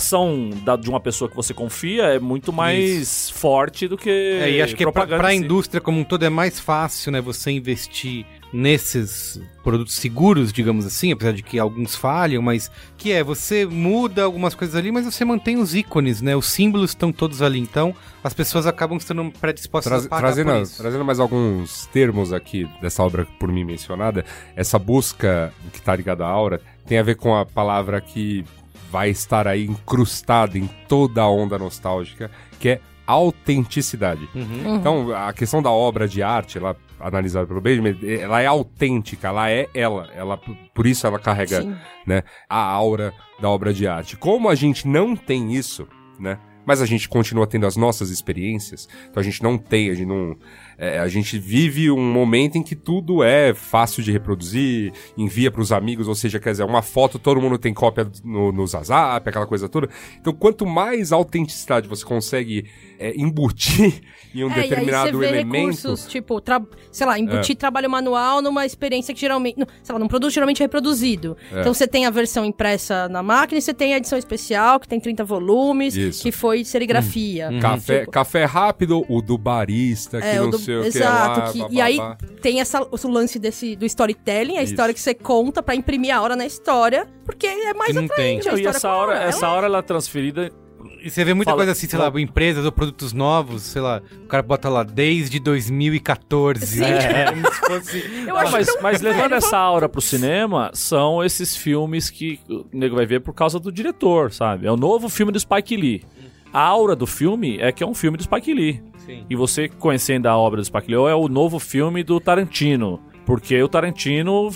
da- de uma pessoa que você confia é muito mais forte do que. É, e acho que pra em si. indústria como um todo é mais fácil, né, você investir nesses produtos seguros, digamos assim, apesar de que alguns falham, mas que é, você muda algumas coisas ali, mas você mantém os ícones, né, os símbolos estão todos ali, então as pessoas acabam estando predispostas Traz- a pagar trazendo, por isso. trazendo mais alguns termos aqui dessa obra por mim mencionada, essa busca que está ligada à aura tem a ver com a palavra que vai estar aí incrustada em toda a onda nostálgica, que é autenticidade. Uhum. Então, a questão da obra de arte, ela analisada pelo Benjamin, ela é autêntica, ela é ela, ela por isso ela carrega, Sim. né, a aura da obra de arte. Como a gente não tem isso, né? Mas a gente continua tendo as nossas experiências, então a gente não tem, a gente não. É, a gente vive um momento em que tudo é fácil de reproduzir, envia pros amigos, ou seja, quer dizer, uma foto todo mundo tem cópia no, no Zazap, aquela coisa toda. Então, quanto mais autenticidade você consegue é, embutir em um É, e aí determinado você vê elemento. recursos, tipo, tra- sei lá, É. embutir trabalho manual numa experiência que geralmente, sei lá, num produto geralmente reproduzido. É. Então você tem a versão impressa na máquina e você tem a edição especial, que tem 30 volumes, Isso. que foi serigrafia. Café, Tipo, café rápido, o do barista, que é, não do- sei o que exato, lá. que- e aí tem essa, o lance desse, do storytelling, a Isso. história que você conta pra imprimir a hora na história, porque é mais não atraente. tem. e essa hora, ela essa hora ela é transferida. E você vê muita Fala- coisa assim, sei lá, empresas ou produtos novos, sei lá, o cara bota lá desde 2014. Sim. né? Como se fosse... Eu Ah, acho mas, tão mas levando essa aura pro cinema, são esses filmes que o nego vai ver por causa do diretor, sabe? É o novo filme do Spike Lee. A aura do filme é que é um filme do Spike Lee. Sim. E você conhecendo a obra do Lee é o novo filme do Tarantino. Porque o Tarantino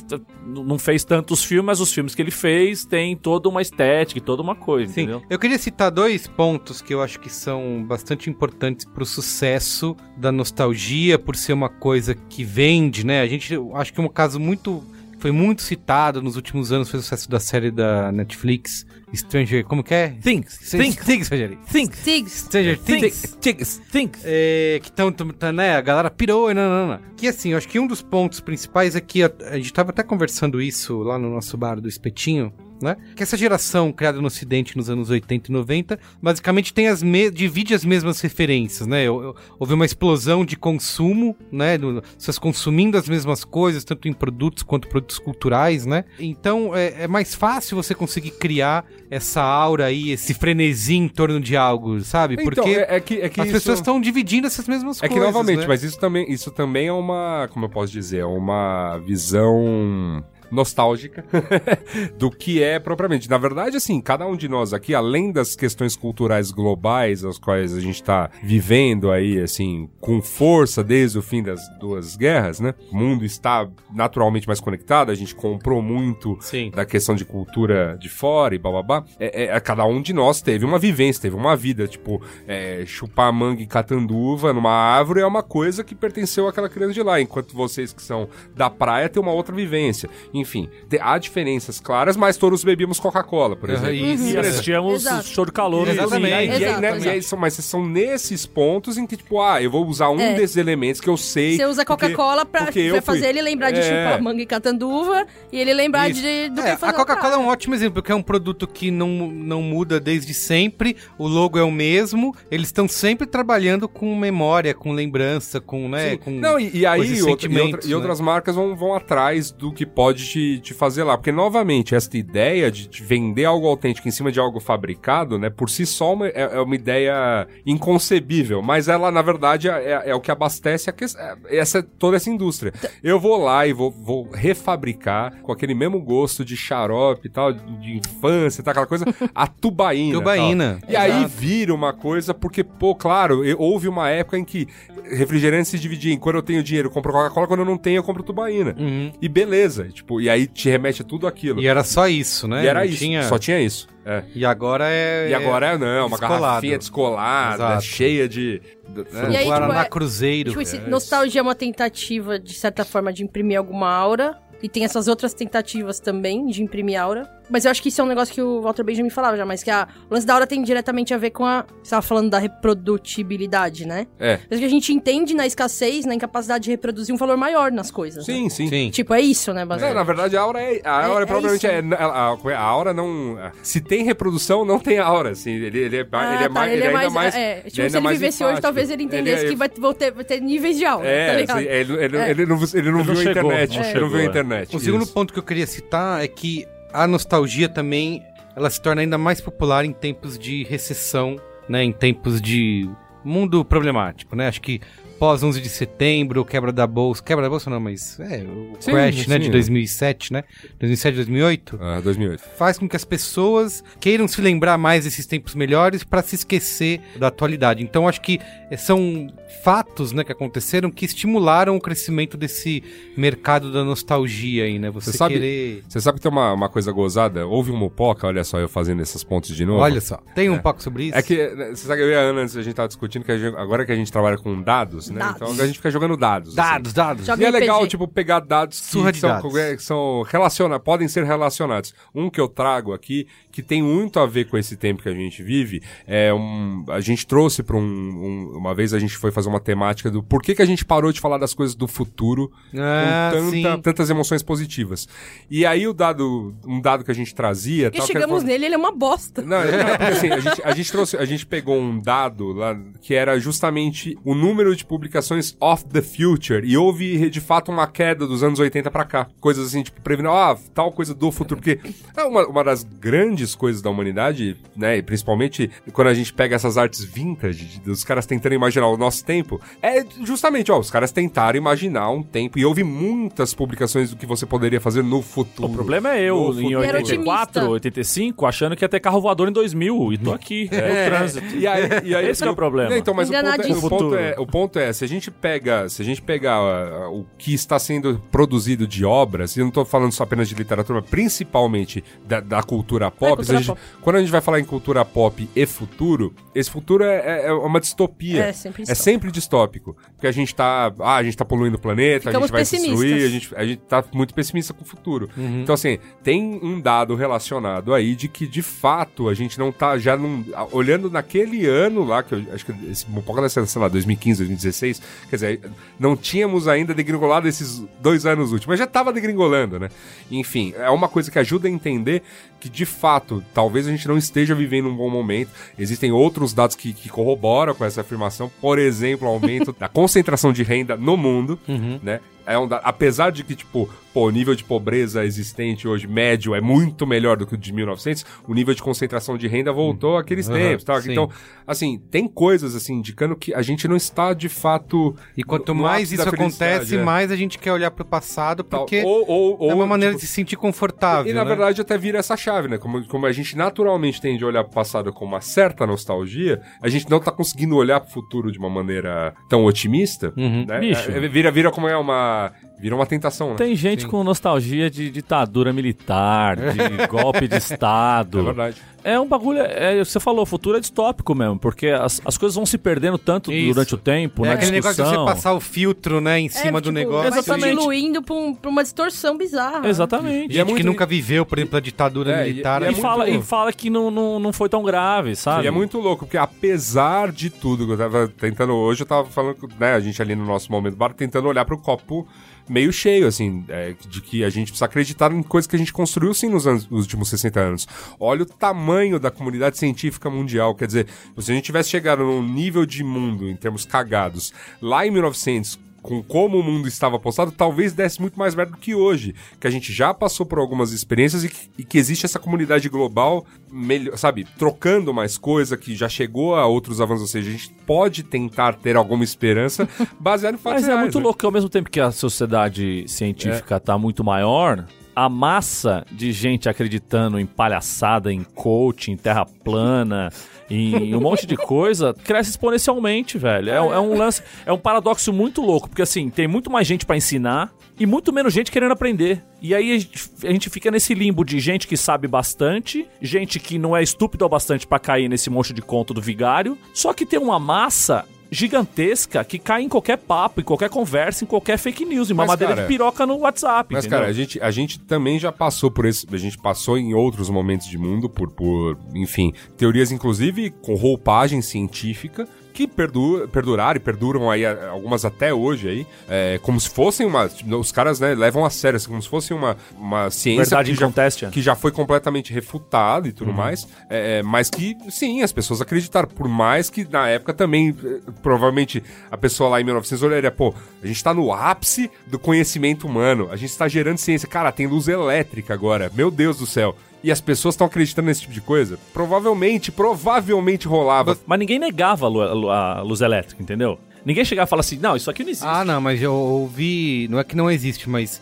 não fez tantos filmes, mas os filmes que ele fez têm toda uma estética e toda uma coisa, Sim, entendeu? eu queria citar dois pontos que eu acho que são bastante importantes pro sucesso da nostalgia, por ser uma coisa que vende, né? A gente, acho que um caso muito foi muito citado nos últimos anos foi o sucesso da série da Netflix Stranger, como que é? Things, Things, Things, Rogério. Things, Sigs. Stranger Things. Things, Things. É, que estão, né, a galera pirou e não, não, não. Que assim, eu acho que um dos pontos principais é que a, a gente tava até conversando isso lá no nosso bar do Espetinho, né? Que essa geração criada no Ocidente nos anos 80 e 90, basicamente tem as divide as mesmas referências, né? Houve uma explosão de consumo, né? Pessoas consumindo as mesmas coisas, tanto em produtos quanto produtos culturais, né? Então é, é mais fácil você conseguir criar essa aura aí, esse frenesi em torno de algo, sabe? Então, Porque é, é que, é que as isso... pessoas estão dividindo essas mesmas É que, coisas. novamente, né? mas isso também, isso também é uma, como eu posso dizer, é uma visão nostálgica do que é propriamente. Na verdade, assim, cada um de nós aqui, além das questões culturais globais, as quais a gente tá vivendo aí, assim, com força desde o fim das duas guerras, né? O mundo está naturalmente mais conectado, a gente comprou muito Sim. da questão de cultura de fora e bababá, é, é, cada um de nós teve uma vivência, teve uma vida, tipo, é, chupar manga em catanduva numa árvore é uma coisa que pertenceu àquela criança de lá, enquanto vocês que são da praia têm uma outra vivência. Enfim, há diferenças claras, mas todos bebíamos Coca-Cola, por exemplo. Isso. E assistíamos Exato. show de calor. Exatamente. E e aí, né, exato. e aí são, mas são nesses pontos em que, tipo, ah, eu vou usar um É. desses elementos que eu sei. Você usa Coca-Cola pra, porque eu pra fui- fazer ele lembrar de É. chupar manga e catanduva e ele lembrar Isso. de, do É, que fazer a Coca-Cola é um ótimo exemplo, porque é um produto que não, não muda desde sempre, o logo é o mesmo, eles estão sempre trabalhando com memória, com lembrança, com, né, Sim. com Não, e, e aí outra- e, outra- sentimentos, e né? outras marcas vão, vão atrás do que pode te, te fazer lá. Porque, novamente, essa ideia de, de vender algo autêntico em cima de algo fabricado, né, por si só uma- é, é uma ideia inconcebível. Mas ela, na verdade, é, é o que abastece a que- é- essa, toda essa indústria. Eu vou lá e vou, vou refabricar com aquele mesmo gosto de xarope e tal, de infância e tal, aquela coisa, a tubaína. Tubaína. E aí Exato. vira uma coisa, porque, pô, claro, houve uma época em que refrigerante se dividia em quando eu tenho dinheiro eu compro Coca-Cola, quando eu não tenho eu compro tubaína. Uhum. E beleza, tipo, e aí te remete a tudo aquilo. E era só isso, né? E era Não isso, tinha- só tinha isso. É. E agora é... E agora é, não, uma descolado. garrafinha descolada, Exato. cheia de... né? E aí, Guaraná tipo, é- Cruzeiro. Tipo, esse É nostalgia é uma tentativa, de certa forma, de imprimir alguma aura. E tem essas outras tentativas também de imprimir aura. Mas eu acho que isso é um negócio que o Walter Benjamin falava já, mas que a, o lance da aura tem diretamente a ver com a. Você tava falando da reprodutibilidade, né? É. Mas que a gente entende na escassez, na incapacidade de reproduzir um valor maior nas coisas. né? Sim, sim. Sim. Tipo, é isso, né, basicamente? na verdade, a aura é. A aura é provavelmente isso. é. A, a, aura não. Se tem reprodução, não tem aura. Assim, ele, ele, é, Ah, ele é tá, mais. Ele, é ainda mais. É, ele tipo, é se ele mais vivesse hoje, enfático. talvez ele entendesse é- que vai, vão ter, vai ter níveis de aura. tá É, ligado? assim, ele, ele, É. ele não, ele não Ele viu a internet. não ele chegou, não viu a é. internet. O segundo ponto que eu queria citar é que a nostalgia também, ela se torna ainda mais popular em tempos de recessão, né? Em tempos de mundo problemático, né? Acho que pós 11 de setembro, quebra da bolsa, quebra da bolsa não, mas é, o Sim, crash, né, sim. de 2007, né? 2007, 2008. Ah, 2008. Faz com que as pessoas queiram se lembrar mais desses tempos melhores para se esquecer da atualidade. Então acho que são fatos, né, que aconteceram que estimularam o crescimento desse mercado da nostalgia aí, né? Você, Você sabe- querer Você sabe que tem uma, uma coisa gozada? Houve um Mopoca, olha só, eu fazendo esses pontos de novo. Olha só, tem um pouco sobre isso? É que, né, você sabe que eu e a Ana, antes a gente tava discutindo que a gente- agora que a gente trabalha com dados, né? Dados. Então a gente fica jogando dados. assim. Dados, dados. Joga E é RPG. legal, tipo, pegar dados que de são, dados. que são relaciona, podem ser relacionados. Um que eu trago aqui, que tem muito a ver com esse tempo que a gente vive, é um. A gente trouxe para um, um- Uma vez a gente foi fazer uma temática do por que, que a gente parou de falar das coisas do futuro Ah, com tanta- tantas emoções positivas. E aí o dado. Um dado que a gente trazia. Porque tal, que chegamos era- nele, ele é uma bosta. não, é- porque assim, a gente, a gente trouxe, a gente pegou um dado lá que era justamente o número de publicações of the future e houve de fato uma queda dos anos 80 pra cá. Coisas assim, tipo, prevendo, ah, tal coisa do futuro, porque é uma, uma das grandes coisas da humanidade, né, e principalmente quando a gente pega essas artes vintage, dos caras tentando imaginar o nosso tempo, é justamente, ó, os caras tentaram imaginar um tempo e houve muitas publicações do que você poderia fazer no futuro. O problema é eu, No em futuro. Era 84, otimista. 85, achando que ia ter carro voador em 2000. E tô aqui, é, o trânsito. E aí, e aí Esse que é o problema. Então, mas o ponto, é, Enganadíssimo. o, ponto é, o ponto é, se a gente pega, se a gente pegar ah, o que está sendo produzido de obras, e eu não estou falando só apenas de literatura, mas principalmente da, da cultura pop, É, cultura se a gente- pop. quando a gente vai falar em cultura pop e futuro, esse futuro é, é- é uma distopia. É, sempre É distópico. sempre distópico. Porque a gente tá. Ah, a gente tá poluindo o planeta, Ficamos a gente vai se destruir, a gente, a gente tá muito pessimista com o futuro. Uhum. Então, assim, tem um dado relacionado aí de que, de fato, a gente não tá já não. Olhando naquele ano lá, que eu acho que esse Mopoca deve ser, sei lá, 2015, 2016, quer dizer, não tínhamos ainda degringolado esses dois anos últimos, mas já tava degringolando, né? Enfim, é uma coisa que ajuda a entender que, de fato, talvez a gente não esteja vivendo um bom momento. Existem outros dados que, que corroboram com essa afirmação, por exemplo, o aumento da concentração de renda no mundo, né? É um apesar de que, tipo, pô, o nível de pobreza existente hoje, médio, é muito melhor do que o de 1900, o nível de concentração de renda voltou àqueles Aham, tempos, tá? sim. Então, assim, tem coisas, assim, indicando que a gente não está, de fato... E quanto no mais isso acontece, é. mais a gente quer olhar pro passado, Tal. porque Ou- ou- ou, é uma maneira tipo, de se sentir confortável, e na né? verdade até vira essa chave, né? Como, como a gente naturalmente tende a olhar pro passado com uma certa nostalgia, a gente não tá conseguindo olhar pro futuro de uma maneira tão otimista, Uhum. né? Bicho. É, é, vira, vira como é uma... Vira uma tentação, né? Tem gente com nostalgia de ditadura militar, de golpe de Estado. É verdade. É um bagulho, é, você falou, o futuro é distópico mesmo, porque as, as coisas vão se perdendo tanto Isso. durante o tempo, É na aquele negócio de você passar o filtro, né, em cima do tipo, negócio. Vai Exatamente. diluindo pra, um- pra uma distorção bizarra. Exatamente. Gente E é muito- que nunca viveu, por exemplo, a ditadura É, e- militar. e E, é aí- fala, e fala que não, não, não foi tão grave, sabe? E é muito louco, porque apesar de tudo, que eu tava tentando hoje, eu tava falando, né, a gente ali no nosso momento bar, tentando olhar pro copo meio cheio, assim, é, de que a gente precisa acreditar em coisas que a gente construiu sim nos, anos- nos últimos 60 anos. Olha o tamanho da comunidade científica mundial, quer dizer, se a gente tivesse chegado num nível de mundo, em termos cagados, lá em 1900, com como o mundo estava postado, talvez desse muito mais merda do que hoje. Que a gente já passou por algumas experiências e que, e que existe essa comunidade global, melhor, sabe, trocando mais coisa, que já chegou a outros avanços. Ou seja, a gente pode tentar ter alguma esperança baseado em fatos Mas é reais, muito né? louco que ao mesmo tempo que a sociedade científica tá muito maior, a massa de gente acreditando em palhaçada, em coach, em terra plana, em um monte de coisa, cresce exponencialmente, velho. É, é um lance, é um paradoxo muito louco, porque assim, tem muito mais gente pra ensinar e muito menos gente querendo aprender. E aí a gente, fica nesse limbo de gente que sabe bastante, gente que não é estúpido o bastante pra cair nesse monte de conto do vigário, só que tem uma massa gigantesca que cai em qualquer papo, em qualquer conversa, em qualquer fake news, em Mas, mamadeira cara, de piroca no WhatsApp. Mas, entendeu? cara, a gente, a gente também já passou por esse. A gente passou em outros momentos de mundo por, por enfim, teorias, inclusive, com roupagem científica. Que perdu perduraram e perduram aí, a- algumas até hoje aí, é, como se fossem uma. Os caras, né, levam a sério, assim, como se fosse uma, uma ciência Verdade que já, conteste, que já foi completamente refutada e tudo mais. é, mas que, sim, as pessoas acreditaram. Por mais que na época também, eh, provavelmente, a pessoa lá em 1900 olharia, pô, a gente tá no ápice do conhecimento humano, a gente tá gerando ciência. Cara, tem luz elétrica agora, meu Deus do céu. E as pessoas estão acreditando nesse tipo de coisa? Provavelmente, provavelmente rolava. Mas ninguém negava a, lu- a lu- a luz elétrica, entendeu? Ninguém chegava e falava assim, não, isso aqui não existe. Ah, não, mas eu ouvi. Não é que não existe, mas.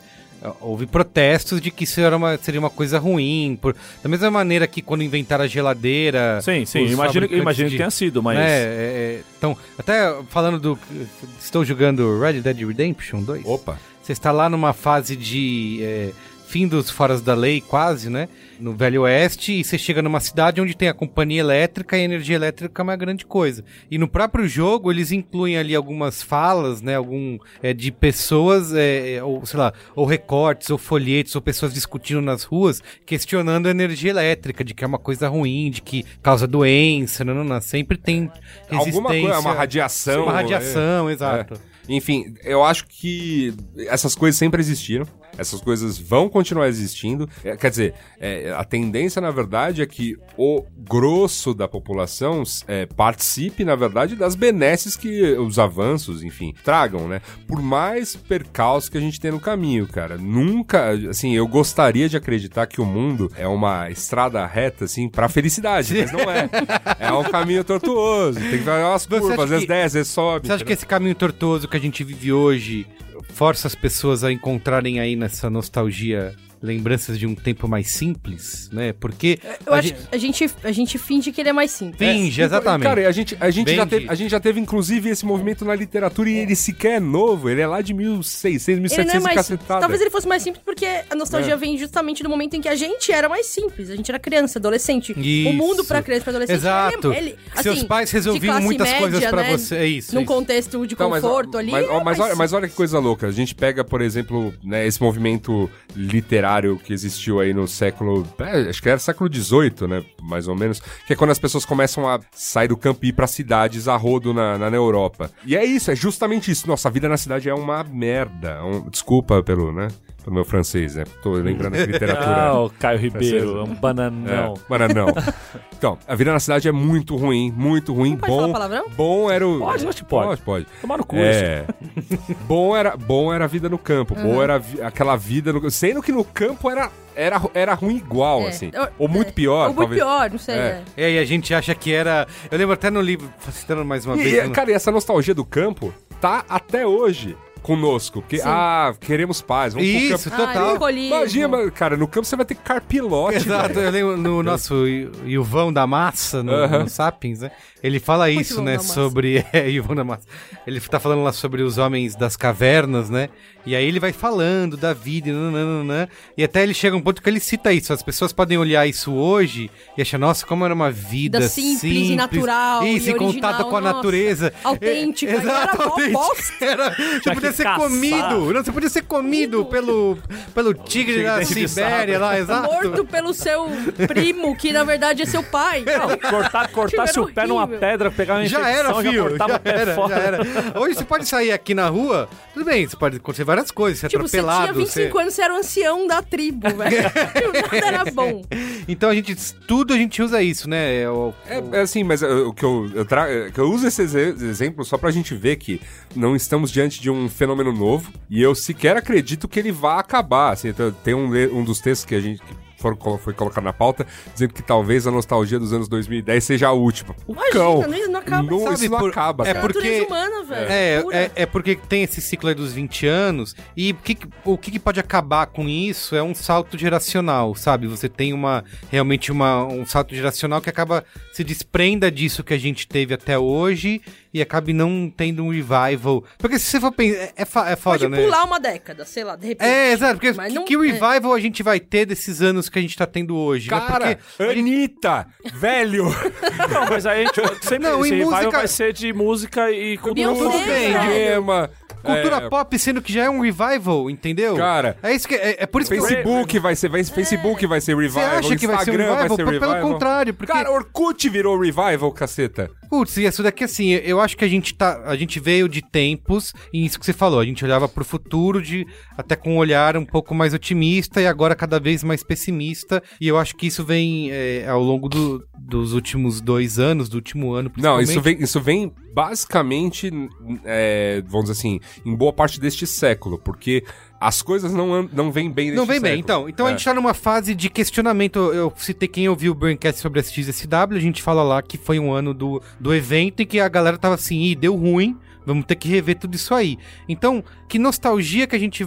Houve protestos de que isso era uma, seria uma coisa ruim. Por, da mesma maneira que quando inventaram a geladeira. sim, sim, imagino, imagino de- que tenha sido, mas... É, é, é, então, até falando do. Estou jogando Red Dead Redemption 2. Opa. Você está lá numa fase de é, fim dos foras da lei, quase, né? No Velho Oeste, e você chega numa cidade onde tem a companhia elétrica e a energia elétrica é uma grande coisa. E no próprio jogo, eles incluem ali algumas falas, né? Algum. é, de pessoas, é, é, ou sei lá, ou recortes, ou folhetos, ou pessoas discutindo nas ruas, questionando a energia elétrica, de que é uma coisa ruim, de que causa doença, não, não, não. Sempre tem resistência. Alguma coisa, uma radiação. Uma é. radiação, exato. Enfim, eu acho que essas coisas sempre existiram. Essas coisas vão continuar existindo. É, quer dizer, é, a tendência, na verdade, é que o grosso da população é, participe, na verdade, das benesses que os avanços, enfim, tragam, né? Por mais percalços que a gente tem no caminho, cara. Nunca, assim, eu gostaria de acreditar que o mundo é uma estrada reta, assim, pra felicidade, mas não é. É um caminho tortuoso. Tem que fazer umas curvas, às vezes desce, às vezes sobe. Você acha que esse caminho tortuoso que a gente vive hoje força as pessoas a encontrarem aí nessa nostalgia lembranças de um tempo mais simples, né? Porque Eu a acho gente que a gente, a gente finge que ele é mais simples. finge, exatamente. Cara, e a gente, a, gente já teve, a gente já teve, inclusive, esse movimento na literatura e ele sequer é novo. Ele é lá de 1600, Ele não 1700 é e mais cacetada. Talvez ele fosse mais simples porque a É. nostalgia vem justamente do momento em que a gente era mais simples. A gente era criança, adolescente. Isso. O mundo pra criança e pra adolescente. Exato. Ele, ele, Seus assim, pais de resolviam muitas média, coisas pra né, você. É isso. Num é isso. contexto de Então, mas, conforto ali. Mas, era mas, mais olha, mas olha que coisa louca. A gente pega, por exemplo, né, esse movimento literário que existiu aí no século. é, acho que era século XVIII, né? Mais ou menos. Que é quando as pessoas começam a sair do campo e ir pra cidades a rodo na, na, na Europa. E é isso, é justamente isso. Nossa, a vida na cidade é uma merda. Um- desculpa pelo, né? Pelo meu francês, né? Tô lembrando que literatura. Ah, o Caio Ribeiro, Francesa. é um bananão. É, bananão. então, a vida na cidade é muito ruim, muito ruim. pode bom, falar palavrão? bom era o. Pode, acho que pode. Pode, pode. Tomar no cu, É. bom, era, bom era a vida no campo. Bom era vi- aquela vida no Sendo que no campo era, era, era ruim igual, É. assim. Ou muito é. pior, Ou muito talvez. pior, não sei. É. né? E a gente acha que era. Eu lembro até no livro, citando mais uma E, vez. e, no- cara, e essa nostalgia do campo tá até hoje. Conosco. Porque, ah, queremos paz, vamos pro Isso, campo. Ah, total. alcoolismo. Imagina, cara, no campo você vai ter carpilote. Exato, eu lembro no nosso Ilvão da Massa, no, Aham. no Sapiens, né? Ele fala isso, Ilvão né? Sobre. É, Ilvão da Massa. Ele tá falando lá sobre os homens das cavernas, né? E aí ele vai falando da vida, e nananana, e até ele chega a um ponto que ele cita isso. As pessoas podem olhar isso hoje e achar, nossa, como era uma vida Vida simples e natural Isso, e em contato com a nossa, natureza. autêntica, É, e era exato, mó autêntica. bosta. Era, você podia ser caçar. comido. Não, você podia ser comido pelo, pelo tigre da Sibéria lá, exato. Morto pelo seu primo, que na verdade é seu pai. Não, cortar, cortasse Era o pé numa pedra, pegar uma Já infecção, era, já filho. cortava Já o pé era, fora. já era. Hoje você pode sair aqui na rua, tudo bem, você pode acontecer várias coisas, ser Tipo, você atropelado. tinha 25 anos, você era o ancião da tribo, velho. Nada era bom. Então a gente, tudo a gente usa isso, né? É o- É, é assim, mas uh, o que eu, eu, tra... é que eu uso esse exe- exemplo só pra gente ver que não estamos diante de um fenômeno novo e eu sequer acredito que ele vá acabar. Assim, tem um, um dos textos que a gente foram foi colocado na pauta dizendo que talvez a nostalgia dos anos 2010 seja a última. O Imagina, cão. não- não acaba. Não, Sabe, isso não por- acaba, é cara. porque- Natureza humana, velho. É, é, é porque tem esse ciclo aí dos 20 anos e o que, que- o que, que pode acabar com isso é um salto geracional, sabe? Você tem uma realmente uma, um salto geracional que acaba se desprenda disso que a gente teve até hoje e acabe não tendo um revival. Porque se você for pensar, é, é, é foda, Pode né? pular uma década, sei lá, de repente. É, exato, porque Mas que, não- que revival a gente vai ter desses anos que a gente tá tendo hoje? né? Cara, Porque Anitta, velho. Não, mas aí a gente sempre Não, esse música- vai ser de música e cultura. Beyoncé, Tudo bem. Gema. cultura É, pop sendo que já é um revival, entendeu? Cara, é isso que é, é por isso que eu- Facebook vai ser, vai, Facebook vai ser Você revival, acha que vai ser um Instagram revival? vai ser revival. Pelo contrário, porque Cara, Orkut virou revival, caceta. Putz, e isso daqui assim, eu acho que a gente tá, a gente veio de tempos, e isso que você falou, a gente olhava pro futuro de até com um olhar um pouco mais otimista e agora cada vez mais pessimista, e eu acho que isso vem é, ao longo do- dos últimos dois anos, do último ano, Não, isso vem, isso vem basicamente, é, vamos dizer assim, em boa parte deste século, porque as coisas não, não vêm bem neste Não vem bem, século. então. Então a É. gente tá numa fase de questionamento. Eu, eu citei quem ouviu o Braincast sobre a XSW, a gente fala lá que foi um ano do, do evento e que a galera tava assim, Ih, deu ruim, vamos ter que rever tudo isso aí. Então, que nostalgia que a gente.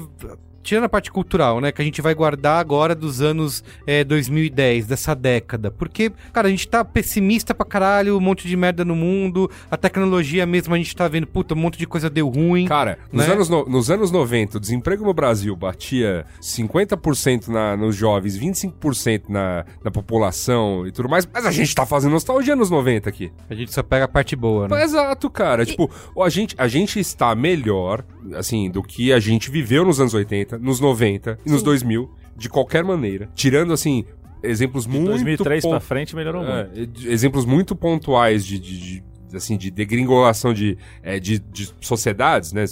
Tirando a parte cultural, né? Que a gente vai guardar agora dos anos é, 2010, dessa década. Porque, cara, a gente tá pessimista pra caralho, um monte de merda no mundo, a tecnologia mesmo a gente tá vendo, puta, um monte de coisa deu ruim. Cara, nos, Né? anos no- nos anos 90, o desemprego no Brasil batia 50% na, nos jovens, 25% na, na população e tudo mais, mas a gente tá fazendo nostalgia nos 90 aqui. A gente só pega a parte boa, né? Exato, cara. Tipo, a gente, a gente está melhor, assim, do que a gente viveu nos anos 80, nos 90 e nos 2000, de qualquer maneira. Tirando, assim, exemplos muito... 2003 pon- pra frente melhorou muito. é, exemplos muito pontuais de, de- de- assim, de degringolação de, é, de, de sociedades, né?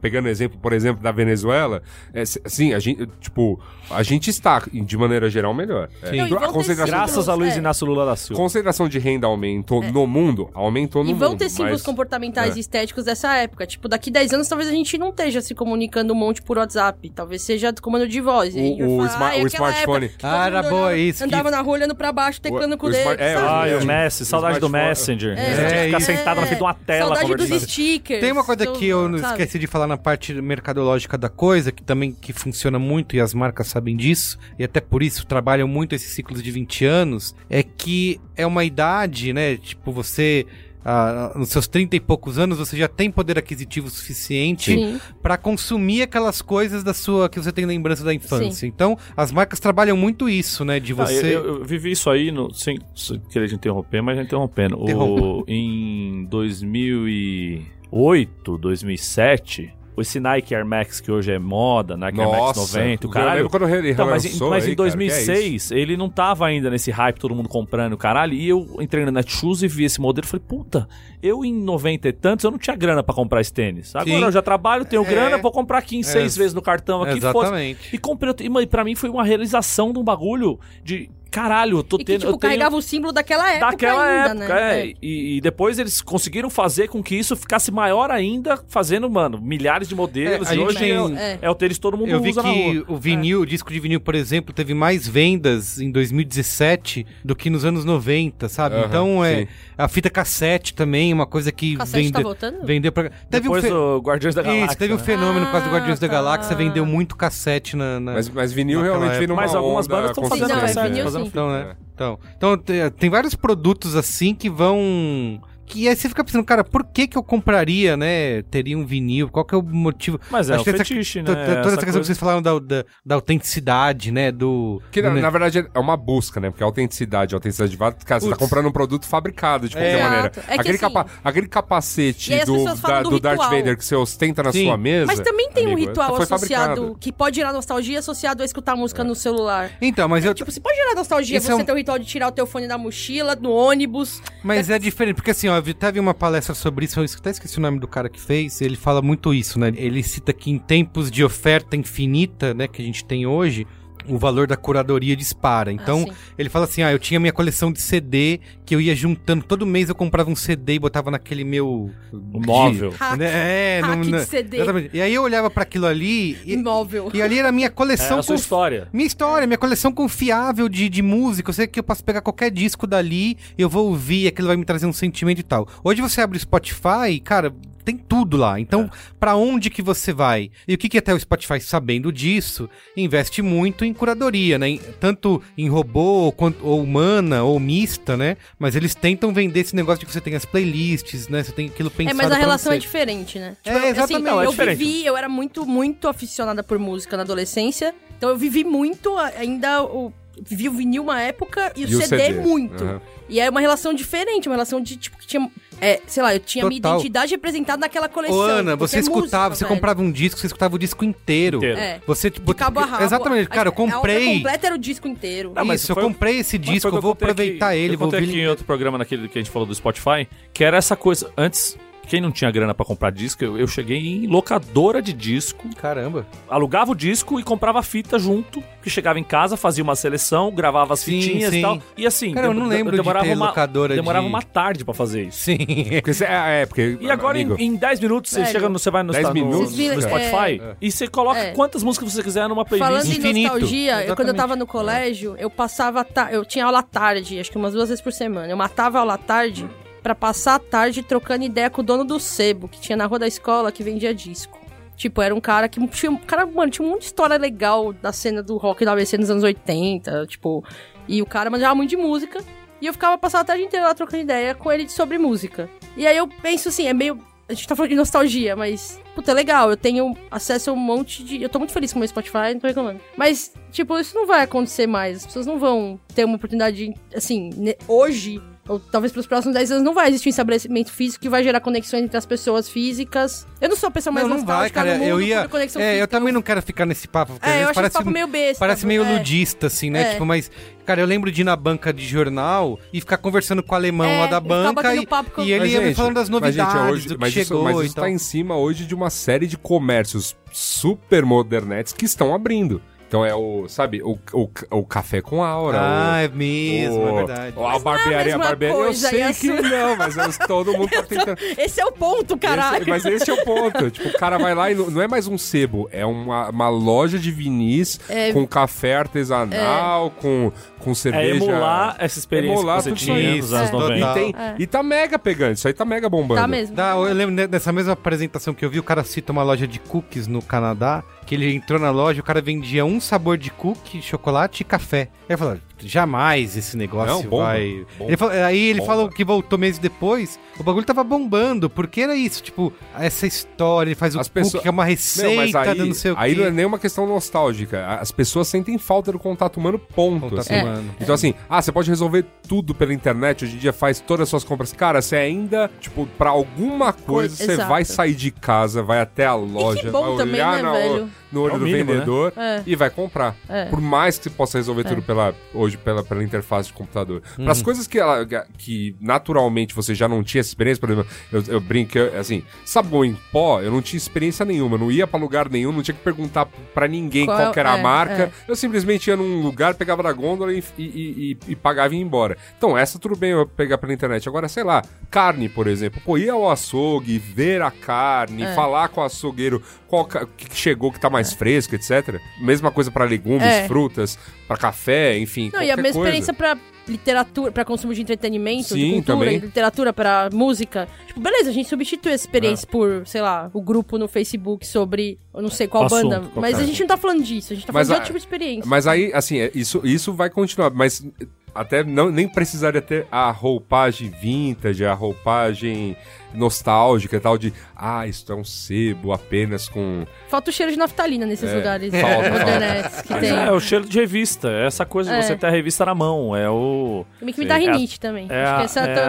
Pegando exemplo, por exemplo, da Venezuela, é, assim, a gente, tipo, a gente está, de maneira geral, melhor. É, Não, e a concentração, Graças a Luiz É. Inácio Lula da Silva. concentração de renda aumentou no mundo, aumentou no E mundo. vão ter símbolos mas- comportamentais é. e estéticos dessa época. Tipo, daqui 10 anos talvez a gente não esteja se comunicando um monte por WhatsApp. Talvez seja do comando de voz. E O- o falar, "Ai, o smartphone." época que Ah, era boa isso, que- Andava na rua olhando pra baixo, teclando O- com o dedo. é? Ah, e o É. Messi, saudade do Messenger. É, que ficar isso. sentado na frente de uma tela Saudade dos stickers. Tem uma coisa do- que eu não sabe? esqueci de falar na parte mercadológica da coisa, que também que funciona muito e as marcas sabem disso, e até por isso trabalham muito esses ciclos de 20 anos, é que é uma idade, né? Tipo, você. Ah, nos seus 30 e poucos anos, você já tem poder aquisitivo suficiente pra consumir aquelas coisas da sua que você tem lembrança da infância. Sim. Então, as marcas trabalham muito isso, né? De Ah, você. eu, eu vivi isso aí, no, sem, sem querer te interromper, mas já interrompendo. O, em 2008, 2007, esse Nike Air Max que hoje é moda, Nike Air Max Nossa, 90, o eu caralho. lembro quando ele Então, mas, em- mas aí, em cara, que é 2006, ele não tava ainda nesse hype, todo mundo comprando, caralho. E eu entrei na Netshoes e vi esse modelo e falei, puta, eu em 90 e tantos, eu não tinha grana pra comprar esse tênis. Agora Sim. eu já trabalho, tenho É. grana, vou comprar aqui em seis Ex- vezes no cartão aqui, Exatamente. E comprei, e pra mim foi uma realização de um bagulho de caralho, eu tô E que, tendo. tipo, eu tenho... carregava o símbolo daquela época Daquela ainda, época, né? é. E, e depois eles conseguiram fazer com que isso ficasse maior ainda, fazendo, mano, milhares de modelos. É, e hoje tem- é, É. é o tênis que todo mundo Eu vi usa na que rua. o vinil, o disco de vinil, por exemplo, teve mais vendas em 2017 do que nos anos 90, sabe? Aham, então é sim. a fita cassete também, uma coisa que Cassete tá vende, voltando? vendeu pra teve um Depois fe- do Guardiões da Galáxia. Isso, teve um né? fenômeno por causa do Ah, Guardiões da tá. Galáxia, vendeu muito cassete na, na- Mas, mas vinil realmente época. numa Mas algumas bandas estão fazendo é cassete. Então, né? Então, então tem, tem vários produtos assim que vão. Que aí você fica pensando, cara, por que que eu compraria, né? Teria um vinil? Qual que é o motivo? Mas é Acho o que essa- fetiche, né? to- Toda essa Essa questão que vocês falaram da, da, da autenticidade, né? Do. Que na, do- na verdade é uma busca, né? Porque a autenticidade, a autenticidade de cara, você tá comprando um produto fabricado de qualquer É. maneira. É que aquele, assim- capa- aquele capacete do, da- do do Darth ritual. Vader que você ostenta na Sim. sua mesa. Mas também tem um amigo, ritual foi associado fabricado. que pode gerar nostalgia associado a escutar música no celular. Então, mas eu. Tipo, você pode gerar nostalgia Isso você é um- ter o ritual de tirar o teu fone da mochila, no ônibus. Mas é diferente, porque assim, ó, vi- teve uma palestra sobre isso, eu até esqueci o nome do cara que fez, ele fala muito isso, né? Ele cita que em tempos de oferta infinita, né, que a gente tem hoje, o valor da curadoria dispara. Então, sim. ele fala assim: ah, eu tinha minha coleção de CD que eu ia juntando. Todo mês eu comprava um CD e botava naquele meu. Móvel. Hack, Né? É, hack no- de CD. Exatamente. E aí eu olhava pra aquilo ali e, Imóvel. e ali era a minha É coleção. a sua conf- história. minha história, minha coleção confiável de, de música. Eu sei que eu posso pegar qualquer disco dali, eu vou ouvir, aquilo vai me trazer um sentimento e tal. Hoje você abre o Spotify, cara, tem tudo lá. Então, pra onde que você vai? E o que que até o Spotify, sabendo disso, investe muito em curadoria, né? Em- tanto em robô, quanto, ou humana, ou mista, né? Mas eles tentam vender esse negócio de que você tem as playlists, né? Você tem aquilo pensado É, mas a relação você. é diferente, né? É, eu- exatamente. Não, é eu diferente. vivi, eu era muito, muito aficionada por música na adolescência. Então eu vivi muito ainda o. O vinil uma época e o, E o CD, CD, muito. aham. E é uma relação diferente, uma relação de, tipo, que tinha. É, sei lá, eu tinha minha Total. identidade representada naquela coleção. Ô, Ana, porque você é escutava, música, você velho. comprava um disco, você escutava o disco inteiro. Inteiro. É. Você, tipo, De cabo a rabo. Exatamente, cara, eu A- A comprei. completa era o disco inteiro. Não, mas Isso, eu foi- comprei esse disco, eu vou aproveitar aqui- ele, eu vou aqui em outro programa naquele que a gente falou do Spotify, que era essa coisa. Antes, quem não tinha grana pra comprar disco, eu, eu cheguei em locadora de disco, Caramba. alugava o disco e comprava a fita junto, que chegava em casa, fazia uma seleção, gravava as Sim, fitinhas sim. e tal. E assim, Cara, eu não lembro de demorava ter uma, locadora demorava de- uma tarde pra fazer isso. Sim. Porque, você- é, é, porque, E agora, amigo, em, em 10 minutos, você chega no, você vai no, 10 no- no- minutos, no viram, Spotify é. e você coloca É. quantas músicas você quiser numa playlist. Falando em Infinito. nostalgia, eu, quando eu tava no colégio, eu passava. Eu tinha aula tarde, acho que umas duas vezes por semana. Eu matava a aula tarde pra passar a tarde trocando ideia com o dono do sebo, que tinha na rua da escola que vendia disco. Tipo, era um cara que tinha. Cara, mano, tinha um monte de história legal da cena do rock da ABC nos anos 80, tipo. E o cara manjava muito de música. E eu ficava passando a tarde inteira lá trocando ideia com ele sobre música. E aí eu penso assim, é meio. A gente tá falando de nostalgia, mas. Puta, é legal. Eu tenho acesso a um monte de. Eu tô muito feliz com o meu Spotify, não tô reclamando. Mas, tipo, isso não vai acontecer mais. As pessoas não vão ter uma oportunidade. de, Assim, hoje. Ou talvez pros próximos 10 anos não vai existir um estabelecimento físico que vai gerar conexões entre as pessoas físicas. Eu não sou a pessoa mais Não, não vai, cara. mundo Eu ia. É, eu física. também não quero ficar nesse papo. Porque É, eu parece, esse papo meio besta. parece meio é. ludista, assim, né? É. Tipo, mas. Cara, eu lembro de ir na banca de jornal e ficar conversando com o alemão É, lá da banca e, papo com- e ele Mas, ia me gente, falando das mas, gente, novidades, hoje- do que mas isso, chegou mas e isso tal. tá em cima hoje de uma série de comércios super modernetes que estão abrindo. Então é o, sabe, o, o, o café com aura. Ah, o, é mesmo, é o- verdade. A barbearia, a mesma barbearia. Eu sei a que sua- não, mas eu- todo mundo tá tentando. Esse é o ponto, caralho. Esse- mas esse é o ponto. Tipo, o cara vai lá e não, não é mais um sebo, é uma, uma loja de vinis É. com café artesanal, com, com É cerveja. emular essa experiência Emular que você tinha nos anos É. 90. E, tem, É. e tá mega pegando, isso aí tá mega bombando. Tá mesmo. Dá, eu lembro dessa mesma apresentação que eu vi, o cara cita uma loja de cookies no Canadá, que ele entrou na loja, o cara vendia um sabor de cookie, chocolate e café. Aí eu jamais esse negócio Não, bomba, vai... bomba, Ele falou- aí ele bomba. falou que voltou meses depois, o bagulho tava bombando, porque era isso, tipo, essa história, ele faz o As cookie, pessoas- que é uma Não, receita mas aí, não sei o aí quê. não é nenhuma questão nostálgica. As pessoas sentem falta do contato humano, ponto. Contato assim. É. humano. Então, assim, ah, você pode resolver tudo pela internet, hoje em dia faz todas as suas compras. Cara, você ainda, tipo, pra alguma coisa, você exato. vai sair de casa, vai até a loja, vai também, olhar né, na- velho? no olho É o do mínimo, vendedor né? É. e vai comprar. É. Por mais que você possa resolver tudo pela, hoje hoje pela, pela interface de computador. Para Uhum. as coisas que, ela, que naturalmente você já não tinha essa experiência, por exemplo, eu, eu brinco, eu, assim, sabão em pó, eu não tinha experiência nenhuma, não ia para lugar nenhum, não tinha que perguntar para ninguém Qual qual, que era a é, marca. é. Eu simplesmente ia num lugar, pegava da gôndola e, e, e- e pagava e ia embora. Então, essa tudo bem eu pegar pela internet. Agora, sei lá, carne, por exemplo. Pô, ir ao açougue, ver a carne, É. falar com o açougueiro qual que chegou que tá mais fresco, etc. Mesma coisa para legumes, É. frutas, para café, enfim. Não, e a mesma coisa. experiência pra literatura, pra consumo de entretenimento, de Sim, cultura, também. e literatura pra música. Tipo, beleza, a gente substitui essa experiência por, sei lá, o grupo no Facebook sobre, eu não sei qual Assunto, banda. qualquer. Mas a gente não tá falando disso, a gente tá Mas falando de outro tipo de experiência. Mas aí, assim, é, isso, isso vai continuar, mas até não, nem precisaria ter a roupagem vintage, a roupagem nostálgica e tal, de ah, isso é um sebo apenas com. Falta o cheiro de naftalina nesses É, lugares falta, modernetes que tem. é, o cheiro de revista. É essa coisa de É. você ter a revista na mão. É o. Também que me dá É a- rinite também. É Acho que a, é tá-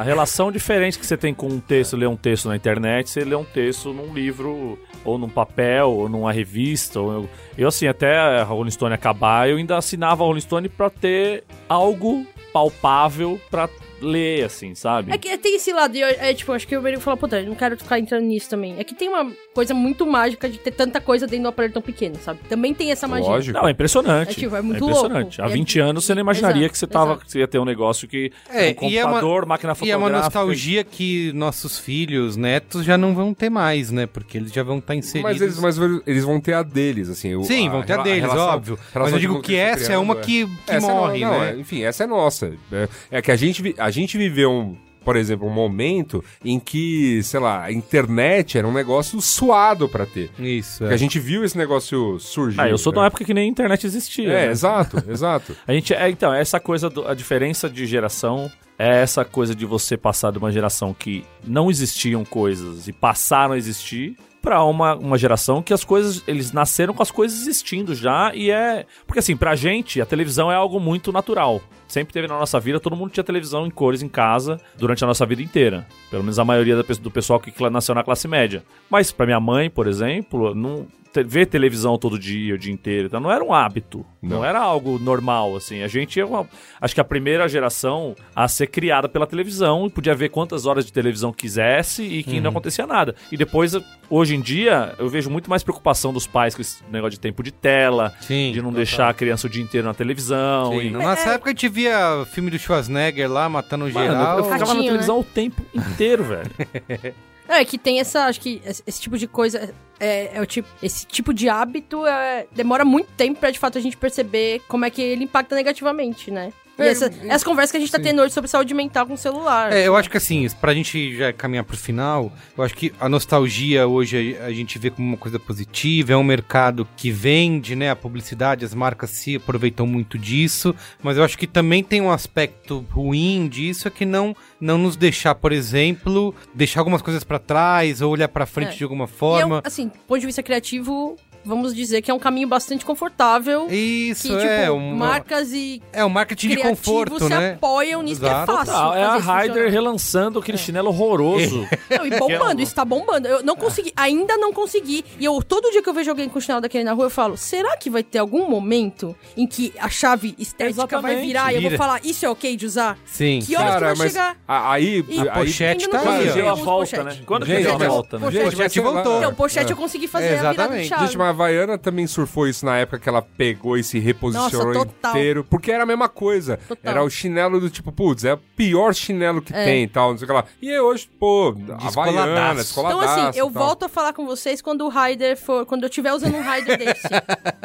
a relação diferente que você tem com um texto, ler um texto na internet, você lê um texto num livro, ou num papel, ou numa revista. Ou eu, eu, assim, até a Rolling Stone acabar, eu ainda assinava a Rolling Stone pra ter algo palpável pra ler, assim, sabe? É que tem esse lado, e eu, é tipo, acho que o Merigo falou, puta, eu não quero ficar entrando nisso também. É que tem uma coisa muito mágica de ter tanta coisa dentro do aparelho tão pequeno, sabe? Também tem essa magia. Lógico. Não, é impressionante. É, tipo, é muito impressionante. louco. Há É- 20 anos você não imaginaria Exato, que você, tava, exato. que você ia ter um negócio que. É, um e é uma- computador, máquina E é fotográfica. uma nostalgia que nossos filhos, netos, já não vão ter mais, né? Porque eles já vão estar inseridos. Mas eles, mas eles vão ter a deles, assim. o- Sim, vão ter a rela- deles, relação- óbvio. relação Mas eu digo como que eles estão essa é uma criando, que, que morre, não, não, né? é, enfim, essa é nossa. É, é que a gente, a gente viveu, um, por exemplo, um momento em que, sei lá, a internet era um negócio suado pra ter. Isso. É. a gente viu esse negócio surgir. Ah, eu sou de né? uma época que nem a internet existia. É, né? exato, exato. A gente, é, então, essa coisa, do- a diferença de geração é essa coisa de você passar de uma geração que não existiam coisas e passaram a existir pra uma, uma geração que as coisas, eles nasceram com as coisas existindo já e é... Porque assim, pra gente, a televisão é algo muito natural. Sempre teve na nossa vida, todo mundo tinha televisão em cores em casa durante a nossa vida inteira. Pelo menos a maioria do pessoal que nasceu na classe média. Mas pra minha mãe, por exemplo, não te- ver televisão todo dia, o dia inteiro, então não era um hábito. Não, Não. era algo normal, assim. A gente é uma, acho que a primeira geração a ser criada pela televisão e podia ver quantas horas de televisão quisesse e que não acontecia nada. E depois, hoje em dia, eu vejo muito mais preocupação dos pais com esse negócio de tempo de tela, Sim. de não deixar a criança o dia inteiro na televisão. Sim, e... na nossa época a gente via filme do Schwarzenegger lá, matando Mano, geral. eu ficava na Ratinho, televisão o tempo inteiro, velho. É que tem essa, acho que esse, tipo de coisa, é, é o tipo, esse tipo de hábito é, demora muito tempo pra de fato a gente perceber como é que ele impacta negativamente, né? E essa, essas conversas que a gente tá sim. tendo hoje sobre saúde mental com o celular. É, eu acho que assim, pra gente já caminhar pro final, eu acho que a nostalgia hoje a gente vê como uma coisa positiva, é um mercado que vende, né, a publicidade, as marcas se aproveitam muito disso, mas eu acho que também tem um aspecto ruim disso, é que não, não nos deixar, por exemplo, deixar algumas coisas pra trás ou olhar pra frente É. de alguma é forma. assim, do ponto de vista criativo, vamos dizer que é um caminho bastante confortável. Isso, que, tipo, é, um, marcas e é um marketing de conforto, se né? apoiam nisso Exato. que é fácil. Ah, é a Ryder relançando aquele chinelo horroroso. Não, e bombando, é isso tá bombando. Eu não consegui, ainda não consegui. E eu, todo dia que eu vejo alguém com chinelo daquele na rua, eu falo, será que vai ter algum momento em que a chave estética vai Exatamente. virar e eu vou Vira. falar, isso é ok de usar? Sim. Que horas que vai chegar? a- aí, E A pochete tá aí. Deu a volta, né? Quando Gente, a volta, né? Pochete, Gente, voltou. Então, pochete É. eu consegui fazer a virada de Exatamente. chave. Gente, mas Havaiana também surfou isso na época que ela pegou e se reposicionou Nossa, inteiro. Porque era a mesma coisa. Total. Era o chinelo do tipo, putz, é o pior chinelo que É. tem e tal, não sei o que lá. E aí hoje, pô, Havaiana. Então, assim, eu tal. volto a falar com vocês quando o Rider for. Quando eu estiver usando um Rider desse.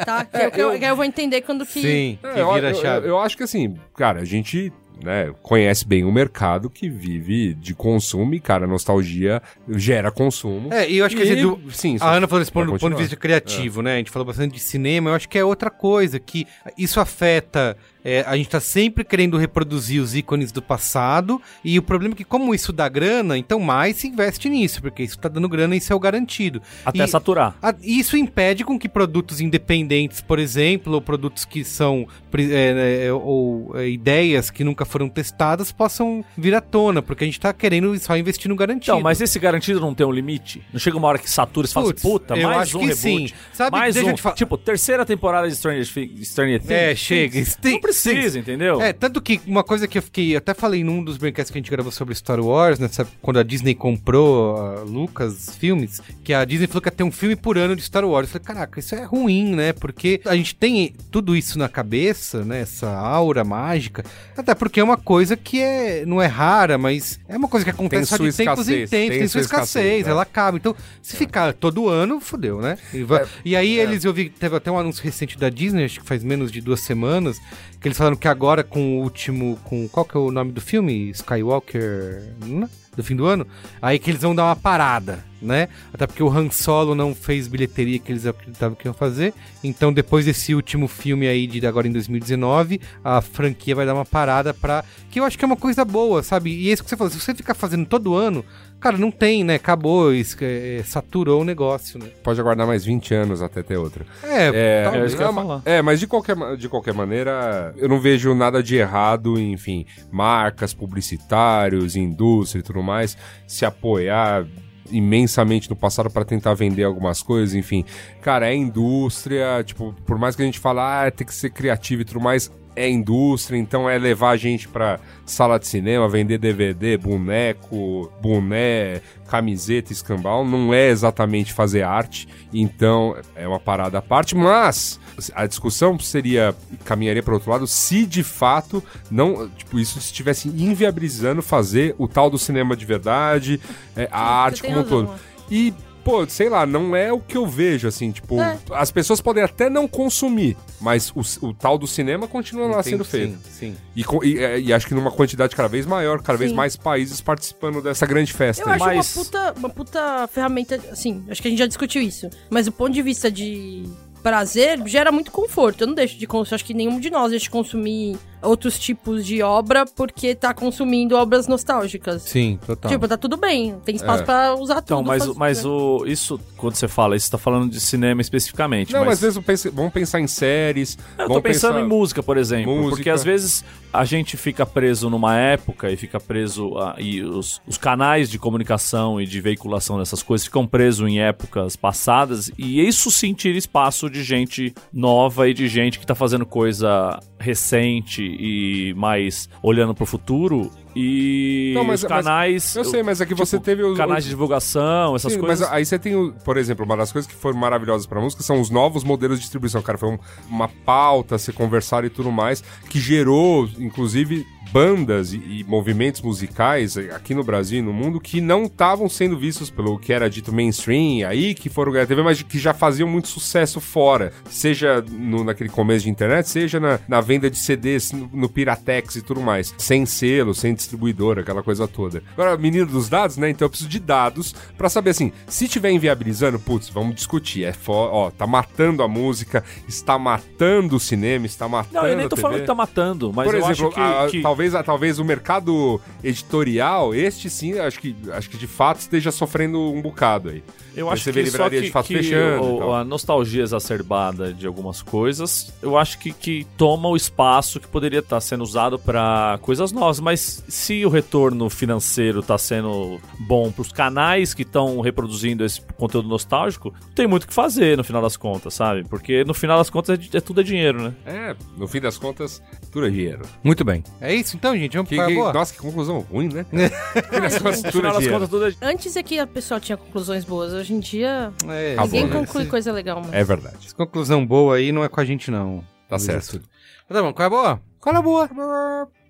tá? Que eu, que eu, que eu vou entender quando que. Sim, É, que eu, vira a eu- chave. eu acho que assim, cara, a gente né, conhece bem o mercado que vive de consumo e, cara, nostalgia gera consumo. É, e eu acho que E, sim, A Ana falou isso ponto, do ponto de vista criativo, né? A gente falou bastante de cinema, eu acho que é outra coisa, que isso afeta. É, a gente tá sempre querendo reproduzir os ícones do passado, e o problema é que, como isso dá grana, então mais se investe nisso, porque isso tá dando grana e isso é o garantido. Até E- saturar. a- Isso impede com que produtos independentes, por exemplo, ou produtos que são é, é, ou é, ideias que nunca foram testadas possam vir à tona, porque a gente tá querendo só investir no garantido. Então, mas esse garantido não tem um limite? Não chega uma hora que satura e fala assim, puta, mais acho um que reboot. sim. Sabe, mais um. Tipo, terceira temporada de Stranger, Stranger Things. É, chega. Tem- Não precisa, entendeu? É, tanto que uma coisa que eu fiquei. Até falei num dos braincasts que a gente gravou sobre Star Wars, nessa, quando a Disney comprou a Lucas Filmes, que a Disney falou que ia ter um filme por ano de Star Wars. Eu falei, caraca, isso é ruim, né? Porque a gente tem tudo isso na cabeça, né? Essa aura mágica. Até porque é uma coisa que é, não é rara, mas é uma coisa que acontece só de tempos em escassez, tempos, tem, sua escassez, é. ela acaba. Então, se ficar todo ano, fodeu, né? E, va- e aí eles, eu vi, teve até um anúncio recente da Disney, acho que faz menos de duas semanas, que eles falaram que agora com o último, com qual que é o nome do filme? Skywalker, né? do fim do ano, aí que eles vão dar uma parada, né? Até porque o Han Solo não fez bilheteria que eles acreditavam que iam fazer, então depois desse último filme aí de agora em 2019, a franquia vai dar uma parada pra... que eu acho que é uma coisa boa, sabe? E é isso que você falou, se você ficar fazendo todo ano, cara, não tem, né? Acabou, isso, é, saturou o negócio, né? Pode aguardar mais 20 anos até ter outra. É, É, talvez. é falar. é, mas de qualquer, de qualquer maneira, eu não vejo nada de errado enfim, marcas, publicitários, indústria e tudo mais, se apoiar imensamente no passado para tentar vender algumas coisas, enfim. Cara, é indústria, tipo, por mais que a gente fale, ah, tem que ser criativo e tudo mais, é indústria, então é levar a gente pra sala de cinema, vender DVD, boneco, boné, camiseta, escambau, não é exatamente fazer arte, então é uma parada à parte, mas a discussão seria, caminharia para outro lado, se de fato não, tipo, isso estivesse inviabilizando fazer o tal do cinema de verdade, é, a arte como um todo. E, pô, sei lá, não é o que eu vejo, assim, tipo, É. as pessoas podem até não consumir, mas o, o tal do cinema continua lá sendo feito. Sim, sim. E, e, é, e acho que numa quantidade cada vez maior, cada vez Sim. mais países participando dessa grande festa. Eu aí. acho Mas- uma, puta, uma puta ferramenta, assim, acho que a gente já discutiu isso. Mas do ponto de vista de prazer, gera muito conforto. Eu não deixo de consumir, acho que nenhum de nós deixa de consumir outros tipos de obra porque tá consumindo obras nostálgicas. Sim, total. Tipo, tá tudo bem, tem espaço É. pra usar Então, tudo. mas, faz- mas o, isso, quando você fala, isso tá falando de cinema especificamente. Não, mas mas às vezes eu pense- vamos pensar em séries. Eu tô pensando pensar- em música, por exemplo. Música. Porque às vezes a gente fica preso numa época e fica preso. A, e os, os canais de comunicação e de veiculação dessas coisas ficam presos em épocas passadas. E isso sim tira espaço de gente nova e de gente que tá fazendo coisa recente e mais olhando pro futuro. E Não, mas- os mas- canais. Eu sei, mas é que tipo, você teve os. Canais de divulgação, essas Sim, coisas. Mas aí você tem, o- por exemplo, uma das coisas que foram maravilhosas pra música são os novos modelos de distribuição. Cara, foi um- uma pauta, se conversaram e tudo mais, que gerou, inclusive, bandas e, e movimentos musicais aqui no Brasil e no mundo que não estavam sendo vistos pelo que era dito mainstream, aí que foram ganhar TV, mas que já faziam muito sucesso fora. Seja no, naquele começo de internet, seja na, na venda de CDs, no, no Piratex e tudo mais. Sem selo, sem distribuidora, aquela coisa toda. Agora, menino dos dados, né? Então eu preciso de dados pra saber assim, se tiver inviabilizando, putz, vamos discutir. É fo ó, tá matando a música, está matando o cinema, está matando Não, eu nem tô falando que tá matando, mas Por eu exemplo, acho que, a- que- talvez, a- talvez o mercado editorial, este sim, acho que, acho que de fato esteja sofrendo um bocado aí. Eu acho você que vê só que, de fato que fechando o- a nostalgia exacerbada de algumas coisas, eu acho que, que toma o espaço que poderia estar sendo usado para coisas novas. Mas se o retorno financeiro está sendo bom para os canais que estão reproduzindo esse conteúdo nostálgico, não tem muito o que fazer no final das contas, sabe? Porque no final das contas é, é tudo é dinheiro, né? É, no fim das contas, tudo é dinheiro. Muito bem. É isso então, gente. Vamos Que, para a que- boa? nossa, que conclusão ruim, né? no fim das contas, No tudo final é das dinheiro. contas, tudo é Antes é que a pessoa tinha conclusões boas. Hoje em dia, É, Acabou, ninguém né? conclui coisa legal, mano. É verdade. Essa conclusão boa aí não é com a gente, não. Tá Luiz certo. Assuda. Mas tá bom, qual é a boa? Qual é a boa?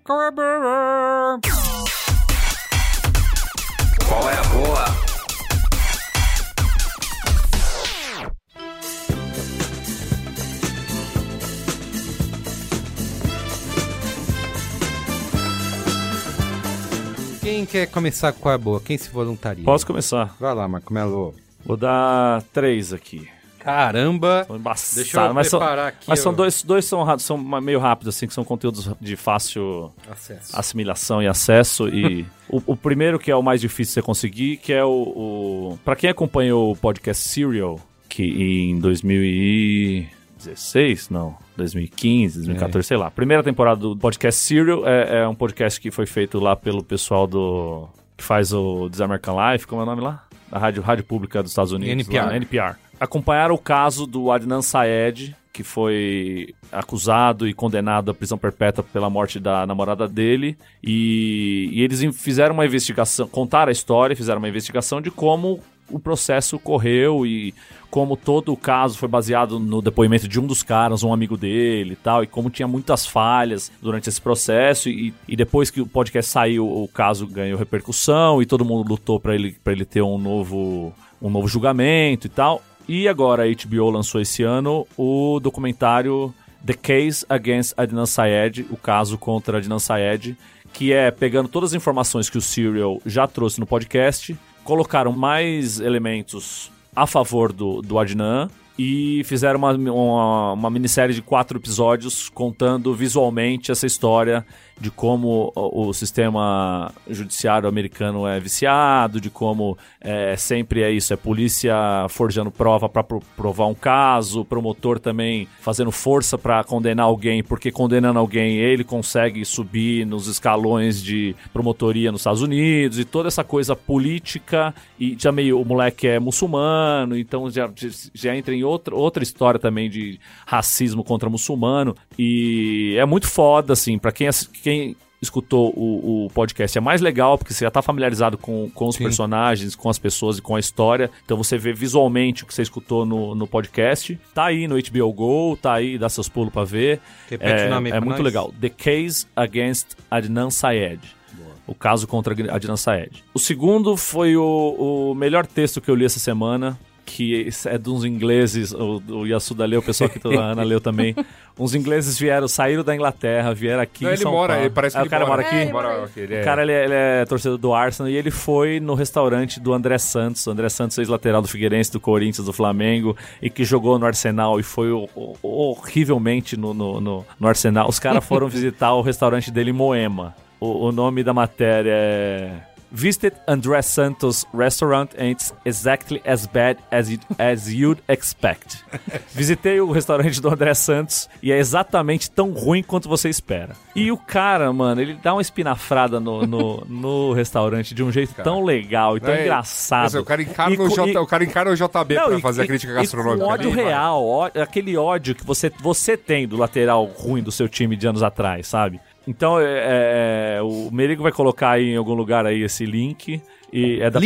Qual é a boa? Qual é a boa? Quem quer começar com a boa? Quem se voluntaria? Posso começar? Vai lá, Marco Melo. Vou dar três aqui. Caramba! São embaçados, Deixa eu mas são, preparar aqui. mas são dois, dois são, são meio rápidos, assim, que são conteúdos de fácil Acesso. assimilação e acesso. E o, o primeiro, que é o mais difícil de você conseguir, que é o. o para quem acompanhou o podcast Serial, que em 2016, não, 2015, 2014, sei lá. Primeira temporada do podcast Serial é, é um podcast que foi feito lá pelo pessoal do. que faz o This American Life, como é o nome lá? Da rádio, rádio pública dos Estados Unidos. NPR. lá, NPR. acompanharam o caso do Adnan Syed, que foi acusado e condenado à prisão perpétua pela morte da namorada dele. E, e eles fizeram uma investigação, contaram a história, fizeram uma investigação de como o processo correu e como todo o caso foi baseado no depoimento de um dos caras, um amigo dele e tal, e como tinha muitas falhas durante esse processo. E, e depois que o podcast saiu, o caso ganhou repercussão e todo mundo lutou para ele, pra ele ter um novo, um novo julgamento e tal. E agora a HBO lançou esse ano o documentário The Case Against Adnan Syed, o caso contra Adnan Syed, que é pegando todas as informações que o Serial já trouxe no podcast, colocaram mais elementos a favor do, do Adnan e fizeram uma, uma, uma minissérie de quatro episódios contando visualmente essa história de como o, sistema judiciário americano é viciado, de como é, sempre é isso, é polícia forjando prova para provar um caso, promotor também fazendo força para condenar alguém, porque condenando alguém ele consegue subir nos escalões de promotoria nos Estados Unidos e toda essa coisa política e já meio o moleque é muçulmano, então já, já entra em outra, outra história também de racismo contra muçulmano e é muito foda assim, para quem, quem escutou o, o podcast é mais legal, porque você já tá familiarizado com, com os personagens, com as pessoas e com a história. Então você vê visualmente o que você escutou no, no podcast. Tá aí no HBO Go, tá aí, dá seus pulos pra ver. Repete é, o nome é muito nós. legal. The Case Against Adnan Syed. O caso contra Adnan Syed. O segundo foi o, o melhor texto que eu li essa semana, que é de uns ingleses, o, o Yasuda leu, o pessoal que a Ana leu também. Uns ingleses vieram, saíram da Inglaterra, vieram aqui Não, ele São mora, Paulo. ele parece que Ah, ele o cara mora, aqui? É, mora aqui, O é- cara, ele é, ele é torcedor do Arsenal e ele foi no restaurante do André Santos. O André Santos, ex-lateral do Figueirense, do Corinthians, do Flamengo e que jogou no Arsenal e foi o- o- horrivelmente no, no, no- no Arsenal. Os caras foram visitar o restaurante dele em Moema. O, o nome da matéria é... Visit André Santos Restaurant and it's exactly as bad as, it, as you'd expect. Visitei o restaurante do André Santos e é exatamente tão ruim quanto você espera. E o cara, mano, ele dá uma espinafrada no, no, no restaurante de um jeito tão legal e tão é- engraçado. O cara encara, E no J, e- o cara encara o JB não, pra e- fazer a e- crítica e gastronômica. com ódio real, ó- aquele ódio que você, você tem do lateral ruim do seu time de anos atrás, sabe? Então, é, é, o Merigo vai colocar aí em algum lugar aí esse link. E é da,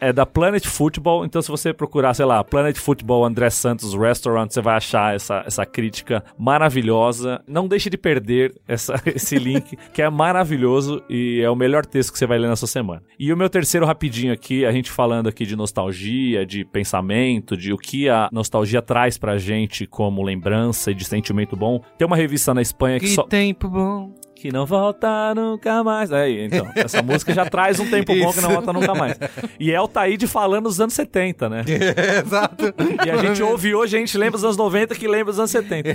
é da Planet Football. Então, se você procurar, sei lá, Planet Football André Santos Restaurant, você vai achar essa, essa crítica maravilhosa. Não deixe de perder essa, esse link, que é maravilhoso e é o melhor texto que você vai ler nessa semana. E o meu terceiro rapidinho aqui, a gente falando aqui de nostalgia, de pensamento, de o que a nostalgia traz pra gente como lembrança e de sentimento bom. Tem uma revista na Espanha que Que só tempo bom. Que não volta nunca mais. Aí, então, essa música já traz um tempo bom que não volta nunca mais. E é o Taíde falando dos anos 70, né? Exato. E a gente ouve hoje, a gente lembra dos anos 90 que lembra dos anos 70.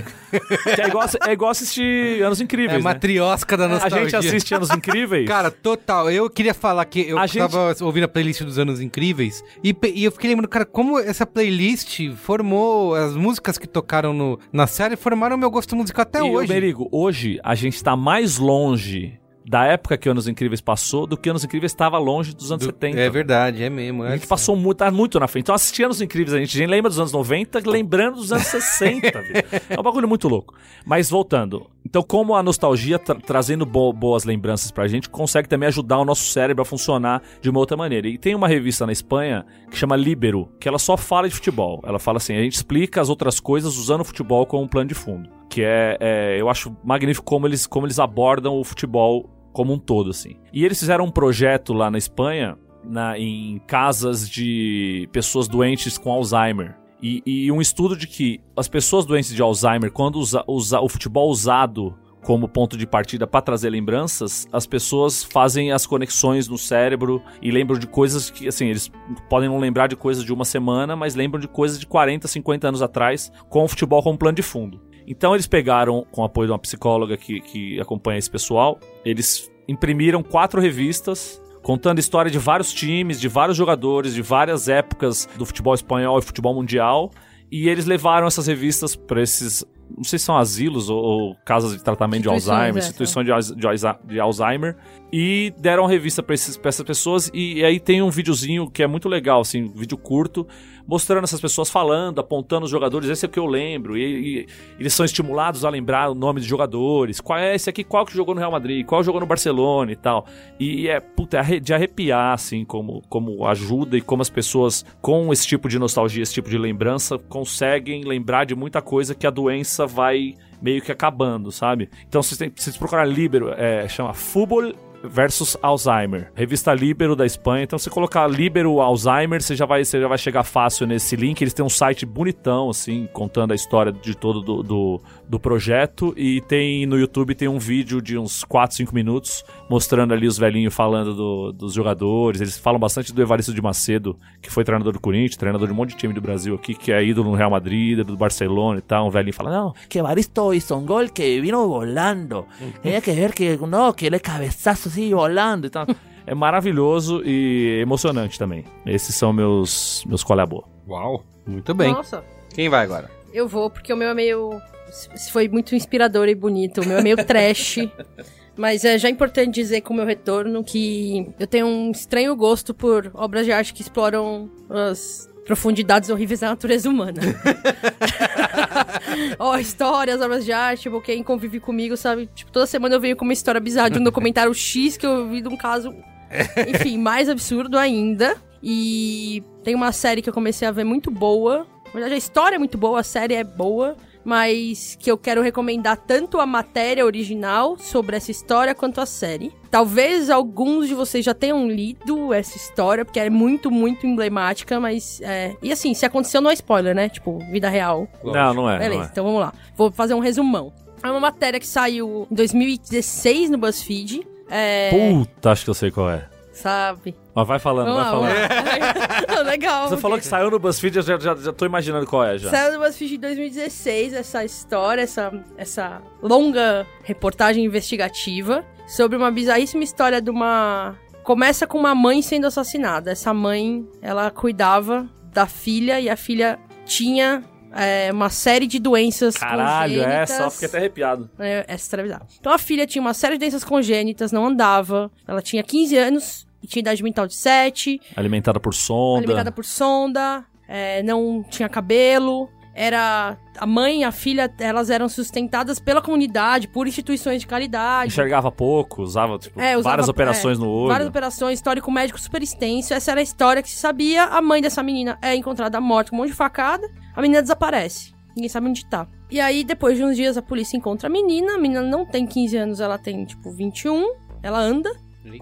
Que é igual, é igual assistir Anos É Incríveis, né? matriosca da A nostalgia. gente assiste Anos Incríveis. Cara, total. Eu queria falar que eu A gente- tava ouvindo a playlist dos anos incríveis e, e eu fiquei lembrando, cara, como essa playlist formou as músicas que tocaram no, na série formaram meu gosto musical até e, hoje. Merigo, hoje a gente tá mais longe da época que Anos Incríveis passou do que Anos Incríveis estava longe dos anos Do- 70. É verdade, é mesmo. A É gente passou muito, tá muito na frente. Então, assistindo Anos Incríveis, a gente, a gente lembra dos anos 90, lembrando dos anos 60. velho. É um bagulho muito louco. Mas voltando. Então, como a nostalgia, tra- trazendo bo- boas lembranças pra gente, consegue também ajudar o nosso cérebro a funcionar de uma outra maneira. E tem uma revista na Espanha que chama Libero, que ela só fala de futebol. Ela fala assim: a gente explica as outras coisas usando o futebol como um plano de fundo. Que é, é, eu acho magnífico como eles, como eles abordam o futebol como um todo, assim. E eles fizeram um projeto lá na Espanha, na- em casas de pessoas doentes com Alzheimer. E, e um estudo de que as pessoas doentes de Alzheimer, quando usa, usa o futebol usado como ponto de partida para trazer lembranças, as pessoas fazem as conexões no cérebro e lembram de coisas que, assim, eles podem não lembrar de coisas de uma semana, mas lembram de coisas de 40, 50 anos atrás, com o futebol como plano de fundo. Então eles pegaram, com o apoio de uma psicóloga que, que acompanha esse pessoal, eles imprimiram quatro revistas contando a história de vários times, de vários jogadores, de várias épocas do futebol espanhol e futebol mundial. E eles levaram essas revistas para esses não sei se são asilos ou, ou casas de tratamento de Alzheimer, é, instituições de, Alz- de Alza- de Alzheimer, e deram a revista pra essas pessoas, e, e aí tem um videozinho que é muito legal, assim, um vídeo curto, mostrando essas pessoas falando, apontando os jogadores, esse é o que eu lembro, e, e eles são estimulados a lembrar o nome de jogadores, qual é esse aqui, qual que jogou no Real Madrid, qual jogou no Barcelona e tal, e é, puta, é de arrepiar, assim, como, como ajuda e como as pessoas, com esse tipo de nostalgia, esse tipo de lembrança, conseguem lembrar de muita coisa que a doença vai meio que acabando, sabe? Então, vocês têm, vocês procurar Libero, é, chama Fútbol versus Alzheimer. Revista Libero da Espanha. Então, você colocar Libero Alzheimer, você já vai, você já vai chegar fácil nesse link. Eles têm um site bonitão, assim, contando a história de todo do, do, do projeto. E tem no YouTube tem um vídeo de uns 4, 5 minutos mostrando ali os velhinhos falando do- dos jogadores. Eles falam bastante do Evaristo de Macedo, que foi treinador do Corinthians, treinador de um monte de time do Brasil aqui, que é ídolo no Real Madrid, do Barcelona e tal. Um velhinho fala, não, que Baristo hizo un gol que vino volando. Tenía que ver que no, que ele cabezazo así volando. e tal. É maravilhoso e emocionante também. Esses são meus, meus qual é a boa. Uau. Muito bem. Nossa. Quem vai agora? Eu vou, porque o meu é meio. Foi muito inspirador e bonito. O meu é meio trash. Mas é já importante dizer com o meu retorno que eu tenho um estranho gosto por obras de arte que exploram as profundidades horríveis da natureza humana. Ó, histórias, obras de arte, tipo, quem convive comigo, sabe? Tipo, toda semana eu venho com uma história bizarra de um documentário X que eu vi de um caso, enfim, mais absurdo ainda. E tem uma série que eu comecei a ver muito boa. Na verdade, a história é muito boa, a série é boa. Mas que eu quero recomendar tanto a matéria original sobre essa história quanto a série. Talvez alguns de vocês já tenham lido essa história, porque é muito, muito emblemática, mas. É... E assim, se aconteceu, não é spoiler, né? Tipo, vida real. Não, não é. Beleza, Não é. então vamos lá. Vou fazer um resumão. É uma matéria que saiu em 2016 no BuzzFeed. É. Puta, acho que eu sei qual é. Sabe? Mas vai falando, Vamos vai lá, falando. vamos lá. Legal. Você falou que saiu no BuzzFeed, eu já, já, já tô imaginando qual é já. Saiu no BuzzFeed em 2016 essa história, essa, essa longa reportagem investigativa sobre uma bizarríssima história de uma. Começa com uma mãe sendo assassinada. Essa mãe, ela cuidava da filha e a filha tinha é, uma série de doenças Caralho, é, congênitas. só fiquei até arrepiado. É, essa é bizarra. Então a filha tinha uma série de doenças congênitas, não andava. Ela tinha 15 anos tinha idade mental de 7 Alimentada por sonda. alimentada por sonda, é, não tinha cabelo. Era a mãe e a filha, elas eram sustentadas pela comunidade, por instituições de caridade. Enxergava pouco, usava, tipo, É, usava- várias operações é, no olho. Várias operações, histórico médico super extenso. Essa era a história que se sabia. A mãe dessa menina é encontrada morta com um monte de facada. A menina desaparece. Ninguém sabe onde tá. E aí, depois de uns dias, a polícia encontra a menina. A menina não tem 15 anos, ela tem, tipo, 21. Ela anda,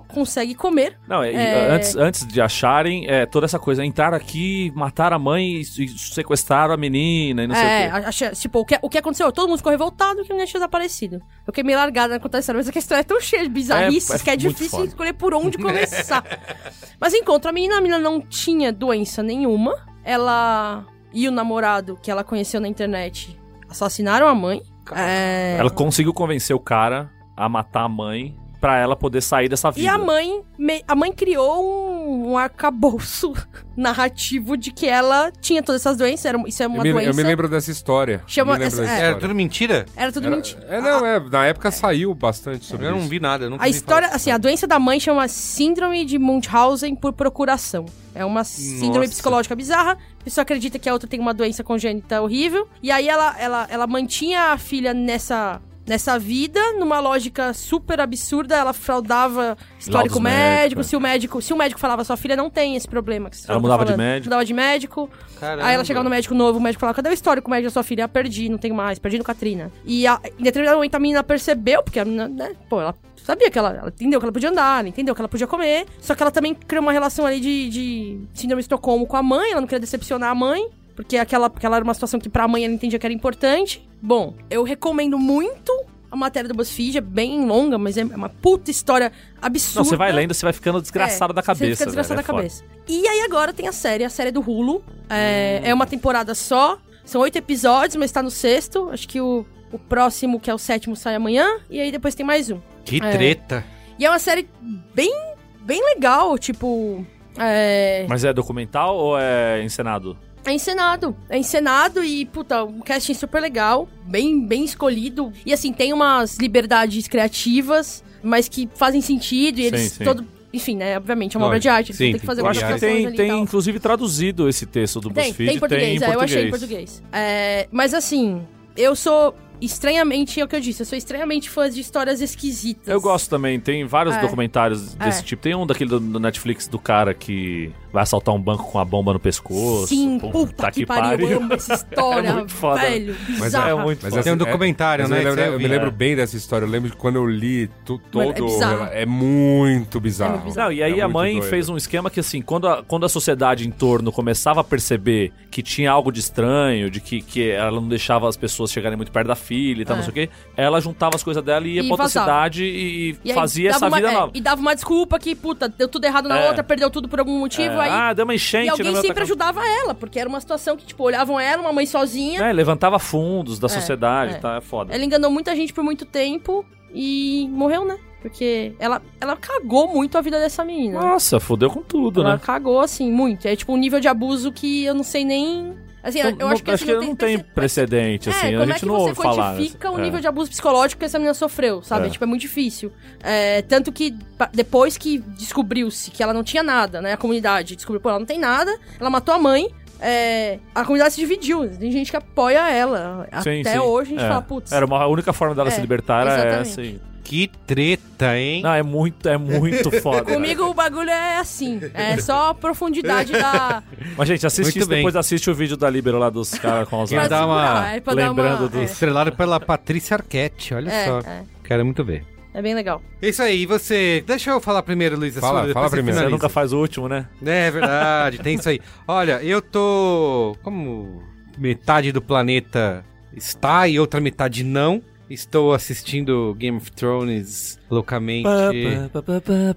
consegue comer. Não, É. antes, antes de acharem, é, toda essa coisa, entraram aqui, mataram a mãe e, e sequestraram a menina e não é, sei o quê. a- acha- tipo, o que, o que aconteceu? Todo mundo ficou revoltado que a menina tinha desaparecido. Eu fiquei meio largada na história, mas a história é tão cheia de bizarrices É, é que é difícil foda. escolher por onde começar. mas encontra a menina, a menina não tinha doença nenhuma. Ela e o namorado que ela conheceu na internet assassinaram a mãe. É, Ela conseguiu convencer o cara a matar a mãe pra ela poder sair dessa vida. E a mãe, me- a mãe criou um, um arcabouço narrativo de que ela tinha todas essas doenças. Era, isso é uma Eu me, doença. eu me lembro dessa história. Chama- Eu me lembro essa- dessa é. Era história. tudo mentira? Era tudo mentira. É, não, é. Na época saiu bastante sobre Eu não isso. vi nada. Eu nunca A história, assim, a doença da mãe chama Síndrome de Munchausen por procuração. É uma síndrome Nossa. psicológica bizarra. A pessoa acredita que a outra tem uma doença congênita horrível. E aí ela, ela, ela mantinha a filha nessa, nessa vida, numa lógica super absurda. Ela fraudava histórico Laudos médico. médicos, Se o médico, se o médico falava, sua filha não tem esse problema. Que Ela mudava de médico. Mudava de médico. Caramba. Aí ela chegava no médico novo, o médico falava, cadê o histórico médico da sua filha? Ah, perdi, não tenho mais, perdi no Katrina. E a, em determinado momento a menina percebeu, porque a menina, né, pô, ela sabia que ela, ela entendeu que ela podia andar, ela entendeu que ela podia comer, só que ela também criou uma relação ali de, de síndrome de Estocolmo com a mãe, ela não queria decepcionar a mãe, porque aquela, aquela era uma situação que pra mãe ela entendia que era importante. Bom, eu recomendo muito a matéria do BuzzFeed, é bem longa, mas é uma puta história absurda. Não, você vai lendo, você vai ficando desgraçado É, da cabeça. Você fica desgraçado velho, da é foda. cabeça. E aí agora tem a série, a série do Hulu. É, é uma temporada só. São oito episódios, mas tá no sexto. Acho que o, o próximo, que é o sétimo, sai amanhã. E aí depois tem mais um. Que É. treta. E é uma série bem, bem legal, tipo. É, Mas é documental ou é encenado? É encenado. É encenado e, puta, um casting super legal, bem, bem escolhido. E assim, tem umas liberdades criativas, mas que fazem sentido e eles Sim, sim. todo. Enfim, né? Obviamente, é uma Lógico. obra de arte, Sim, têm que tem fazer Eu acho que tem, ali tem inclusive traduzido esse texto do Tem, BuzzFeed. tem em português, é, eu achei em português. É, mas assim, eu sou estranhamente, é o que eu disse, eu sou estranhamente fã de histórias esquisitas. Eu gosto também, tem vários É. documentários desse É. tipo. Tem um daquele do, do Netflix do cara que vai assaltar um banco com a bomba no pescoço. Sim, Pô, puta que, pariu, eu amo essa história, É muito foda. velho, Mas bizarra. é muito Mas foda. Tem um essa- documentário, mas né? Eu, lembro, eu me lembro É. bem dessa história. Eu lembro que quando eu li tu- Mano, todo. é bizarro. é muito bizarro. É muito bizarro. Não, e aí É a mãe doido. fez um esquema que, assim, quando a, quando a sociedade em torno começava a perceber que tinha algo de estranho, de que, que ela não deixava as pessoas chegarem muito perto da filha e tal, É. não sei o quê, ela juntava as coisas dela e ia E pra outra cidade e, E fazia essa uma- vida é, nova. E dava uma desculpa que, puta, deu tudo errado na É. outra, perdeu tudo por algum motivo, É, aí... ah, deu uma enchente E alguém sempre ajudava ela, porque era uma situação que, tipo, olhavam ela, uma mãe sozinha. É, levantava fundos da sociedade, é. tá? É foda. Ela enganou muita gente por muito tempo e morreu, né? Porque ela, ela cagou muito a vida dessa menina. Nossa, fudeu com tudo, ela né? cagou, assim, muito. É tipo um nível de abuso que eu não sei nem. Assim, eu Não- acho que, assim, não tem prece- precedente, assim. é, a como é gente que não você ouve falar. quantifica o É. nível de abuso psicológico que essa menina sofreu, sabe? É. Tipo, é muito difícil. É, tanto que depois que descobriu-se que ela não tinha nada, né? A comunidade descobriu, pô, ela não tem nada, ela matou a mãe. é, a comunidade se dividiu. Tem gente que apoia ela. Sim, Até sim. hoje a gente É. fala, putz. Era uma, a única forma dela É, se libertar era essa. Que treta, hein? Não, é muito, é muito foda. Comigo o bagulho é assim. É só a profundidade da. Mas, gente, assiste isso, depois assiste o vídeo da Libero lá dos caras com os Pra pra dar uma- é pra dar lembrando uma, do- é. Estrelado pela Patrícia Arquette, olha É, só. é. Quero muito ver. É bem legal. É isso aí, e você. Deixa eu falar primeiro, Luiz. Fala, sua, fala você primeiro. Você nunca faz o último, né? É verdade, tem isso aí. Olha, eu tô. Como metade do planeta está e outra metade não. Estou assistindo Game of Thrones loucamente.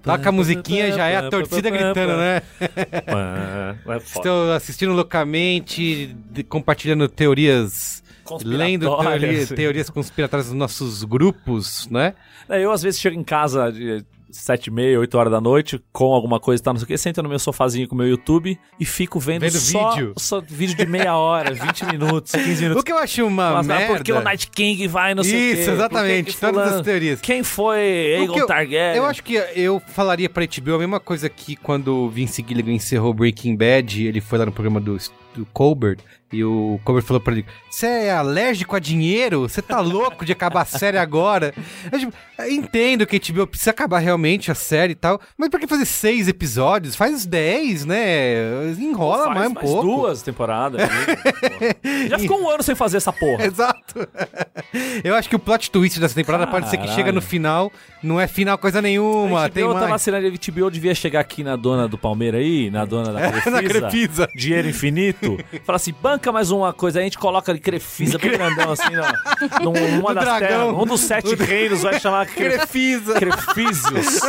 Lá com a musiquinha já é a torcida gritando, né? É. Estou assistindo loucamente, de- compartilhando teorias. Lendo teoria- teorias conspiratórias dos nossos grupos, né? É, Eu, às vezes, chego em casa de sete e meia, oito horas da noite, com alguma coisa e tal, não sei o que, sento no meu sofazinho com o meu YouTube e fico vendo, Vendo só, vídeo. só vídeo de meia hora, 20 minutos, 15 O minutos. que eu acho uma Nossa, merda... porque o Night King vai, não sei o quê. Isso, exatamente, todas as teorias. Quem foi O Aegon eu, Targaryen? eu acho que eu falaria pra HBO a mesma coisa que quando o Vince Gilligan encerrou Breaking Bad, ele foi lá no programa do, do Colbert, e o Colbert falou pra ele, você é alérgico a dinheiro? Você tá louco de acabar a série agora? Eu, tipo, entendo que a HBO precisa acabar realmente a série e tal, mas pra que fazer seis episódios? Faz dez, né? Enrola mais um pouco. duas temporadas. né? Já ficou um ano sem fazer essa porra. Exato. Eu acho que o plot twist dessa temporada pode ser que Caralho. chega no final, não é final coisa nenhuma, A tem HBO tá mais. vacilando, a HBO devia chegar aqui na dona do Palmeiras aí, na dona da Crefisa, na Crefisa. dinheiro infinito, fala assim, banca mais uma coisa, a gente coloca ali Crefisa bem grandão assim, ó, num- numa O das dragão. terras, um dos sete reinos vai chamar Cre... Crefisa. Crefísios.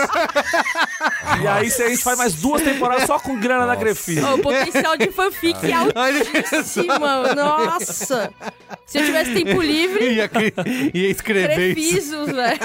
e aí a gente faz mais duas temporadas só com grana na Crefisa. Ó, o potencial de fanfic é altíssimo. Nossa. Se eu tivesse tempo livre, ia, cre- ia escrever isso. Crefisos, velho.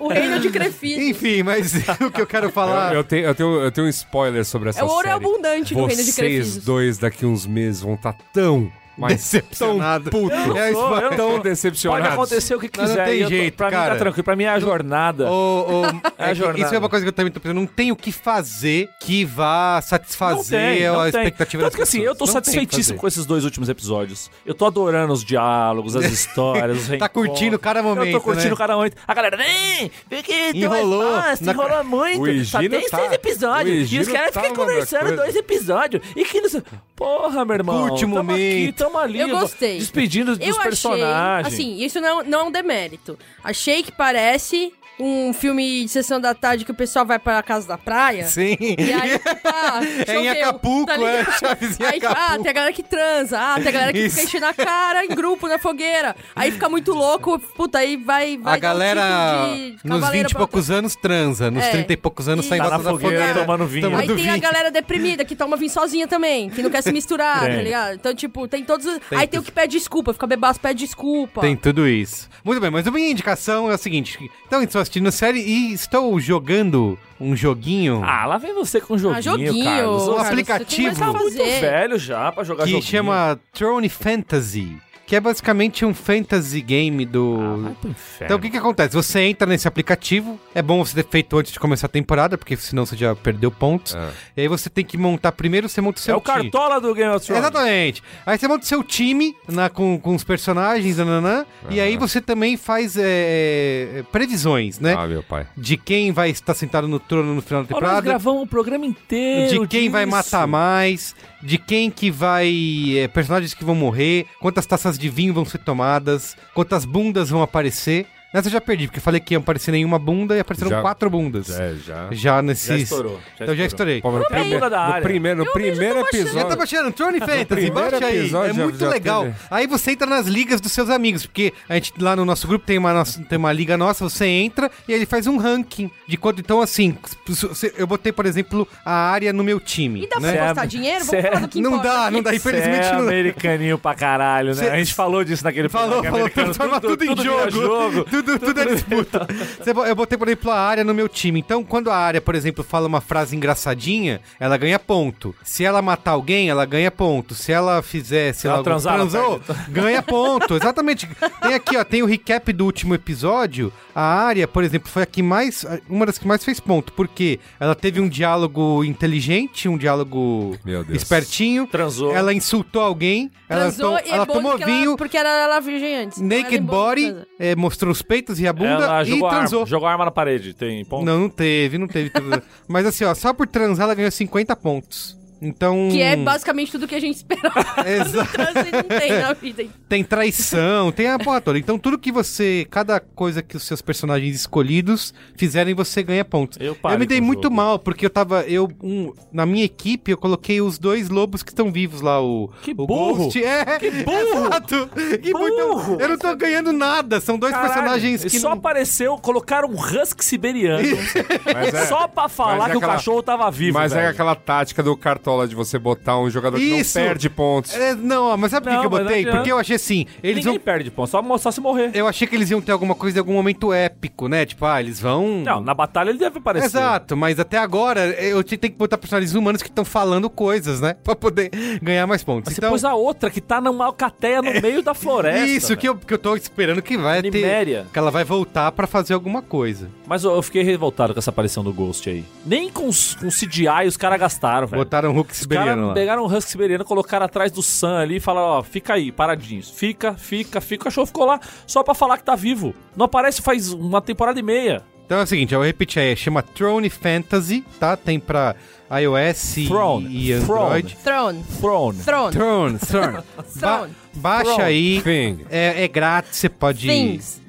O reino de Crefisos. Enfim, mas o que eu quero falar. Eu, eu tenho, eu, tenho, eu tenho um spoiler sobre essa É o ouro é série. abundante no reino de Vocês Crefisos. dois daqui uns meses vão estar tão, mas Decepcionado. tão puto, É sou, eu não tão Pode decepcionados. acontecer o que Não, não quiser. tem eu tô- jeito, pra mim cara. tá tranquilo, pra mim é a jornada. Ô, É a é que jornada. isso é uma coisa que eu também tô pensando. Não tem o que fazer que vá satisfazer não a tem. expectativa Tanto que assim, eu tô pessoas. Não tem o que satisfeitíssimo com esses dois últimos episódios. Eu tô adorando os diálogos, as histórias, os Tá curtindo cada momento, Eu tô curtindo né? cada momento. A galera, vem, tem mais Enrolou fácil, na- enrolou muito. Só tem tá- seis o episódios. E os caras tá ficam conversando dois episódios. E que não. Porra, meu irmão. Curte o momento. Tamo ali. Eu gostei. Despedindo dos Eu personagens. achei, assim, isso não, não é um demérito. Achei que parece um filme de sessão da tarde que o pessoal vai pra casa da praia. Sim. E aí, tá, É em choveu, Acapulco, tá é, Chaves em Aí, tipo, ah, Acapulco. tem a galera que transa, ah, tem a galera que Isso. fica enchendo a cara em grupo na fogueira. Aí fica muito louco, puta, aí vai, vai A galera um tipo nos cavaleiro 20 e pra- poucos anos transa, nos É. 30 e poucos anos sai em Tá na da fogueira, fogueira. tomando vinho. tomando Aí tem a vinho. galera deprimida que toma vinho sozinha também, que não quer se misturar, Tem. tá ligado? Então, tipo, tem todos. os- Aí tem o que pede desculpa, fica bebaço, pede desculpa. Tem tudo isso. Muito bem, mas a minha indicação é o seguinte. Então, então assistindo série e estou jogando um joguinho Ah, lá vem você com joguinho, Ah, joguinho, Carlos. Um Carlos, aplicativo. Você tem mais tá muito que fazer. velho já pra jogar que joguinho. chama Throne Fantasy, que é basicamente um fantasy game do... Ah, vai pro inferno. Então o que que acontece? Você entra nesse aplicativo, é bom você ter feito antes de começar a temporada, porque senão você já perdeu pontos. Ah. E aí você tem que montar primeiro, você monta o seu É o time. cartola do Game of Thrones. Exatamente. Aí você monta o seu time na- com, com os personagens, nananã, e aí você também faz é, é, previsões, né? Ah, meu pai. De quem vai estar sentado no trono no final da Ó, nós temporada. gravamos o programa inteiro De quem vai disso. matar mais, de quem que vai. é, personagens que vão morrer, quantas taças de vinho vão ser tomadas, quantas bundas vão aparecer. Nessa eu já perdi, porque eu falei que ia aparecer nenhuma bunda e apareceram Já- quatro bundas. É, já. Já nesses. Já estourou. Já então já estourou. estourei. Pô, no, primeiro, Da no área. primeiro, no primeiro Já tá episódio. baixando, Throne Fantasy, baixa aí. episódio É muito legal. teve. Aí você entra nas ligas dos seus amigos, porque a gente lá no nosso grupo tem uma, nossa- tem uma liga nossa, você entra e ele faz um ranking de quanto. Então, assim, eu botei, por exemplo, a área no meu time. E dá né? pra Cê é- gastar dinheiro? Vamos é- falar do que Não dá, não dá, infelizmente é não americaninho pra caralho, né? Cê- A gente falou disso naquele Falou, programa, falou, transforma tudo, em jogo. Tudo, tudo é disputa. Eu botei, por exemplo, a área no meu time. Então, quando a área, por exemplo, fala uma frase engraçadinha, ela ganha ponto. Se ela matar alguém, ela ganha ponto. Se ela fizer, se ela ela, transar, ela transou, ganha ponto. Exatamente. Tem aqui, ó, tem o recap do último episódio. A área, por exemplo, foi a que mais, uma das que mais fez ponto, porque ela teve um diálogo inteligente, um diálogo Meu Deus. espertinho. Transou. Ela insultou alguém, ela, Transou to- e é ela bom tomou porque ela- vinho, porque ela era virgem antes. Ela é Naked de Body, é, mostrou os peitos e a bunda Ela e jogou transou. arma, jogou arma na parede. Tem ponto? Não, não teve, não teve. Mas assim, ó, só por transar ela ganhou 50 pontos. Então. Que é basicamente tudo que a gente esperava. Exato. Não tem na vida. Tem traição, tem a porra toda. Então tudo que você. Cada coisa que os seus personagens escolhidos fizerem, você ganha pontos. Eu parei me dei muito jogo. mal, porque eu tava. Eu, um, na minha equipe, eu coloquei os dois lobos que estão vivos lá. O, Que o burro! Ghost. É, que burro! Exato. Que Burro! muito. Eu não tô ganhando nada. São dois Caralho, personagens que. só não- apareceu, colocaram um husky siberiano. Mas é- só pra falar é que aquela- o cachorro tava vivo, Mas é velho. aquela tática do cartola de você botar um jogador Isso. que não perde pontos. É, não, ó, mas sabe por que eu mas botei? adianta. Porque eu achei assim, eles Ninguém vão perde ponto, só, mo- só se morrer. Eu achei que eles iam ter alguma coisa em algum momento épico, né? Tipo, ah, eles vão. Não, na batalha ele deve aparecer. Exato, mas até agora eu te- tenho que botar personagens humanos que estão falando coisas, né? Pra poder ganhar mais pontos. Mas você então, pôs a outra que tá numa alcateia no meio da floresta. isso que eu, que eu tô esperando que vai Niméria. ter. Que ela vai voltar pra fazer alguma coisa. Mas eu, eu fiquei revoltado com essa aparição do Ghost aí. Nem com, s- com CGI os caras gastaram, velho. Botaram um Hulk siberiano lá. pegaram um Husky siberiano, colocaram atrás do Sam ali e falaram, ó, fica aí, paradinhos. Fica, fica, fica. O cachorro ficou lá só pra falar que tá vivo. Não aparece faz uma temporada e meia. Então é o seguinte, eu vou repetir aí, chama Throne Fantasy, tá? Tem pra iOS e- Throne. e Android. Throne. Throne. Throne. Throne, Throne. Ba- Throne. baixa Throne. aí. Thing. É, é grátis, você pode. Things.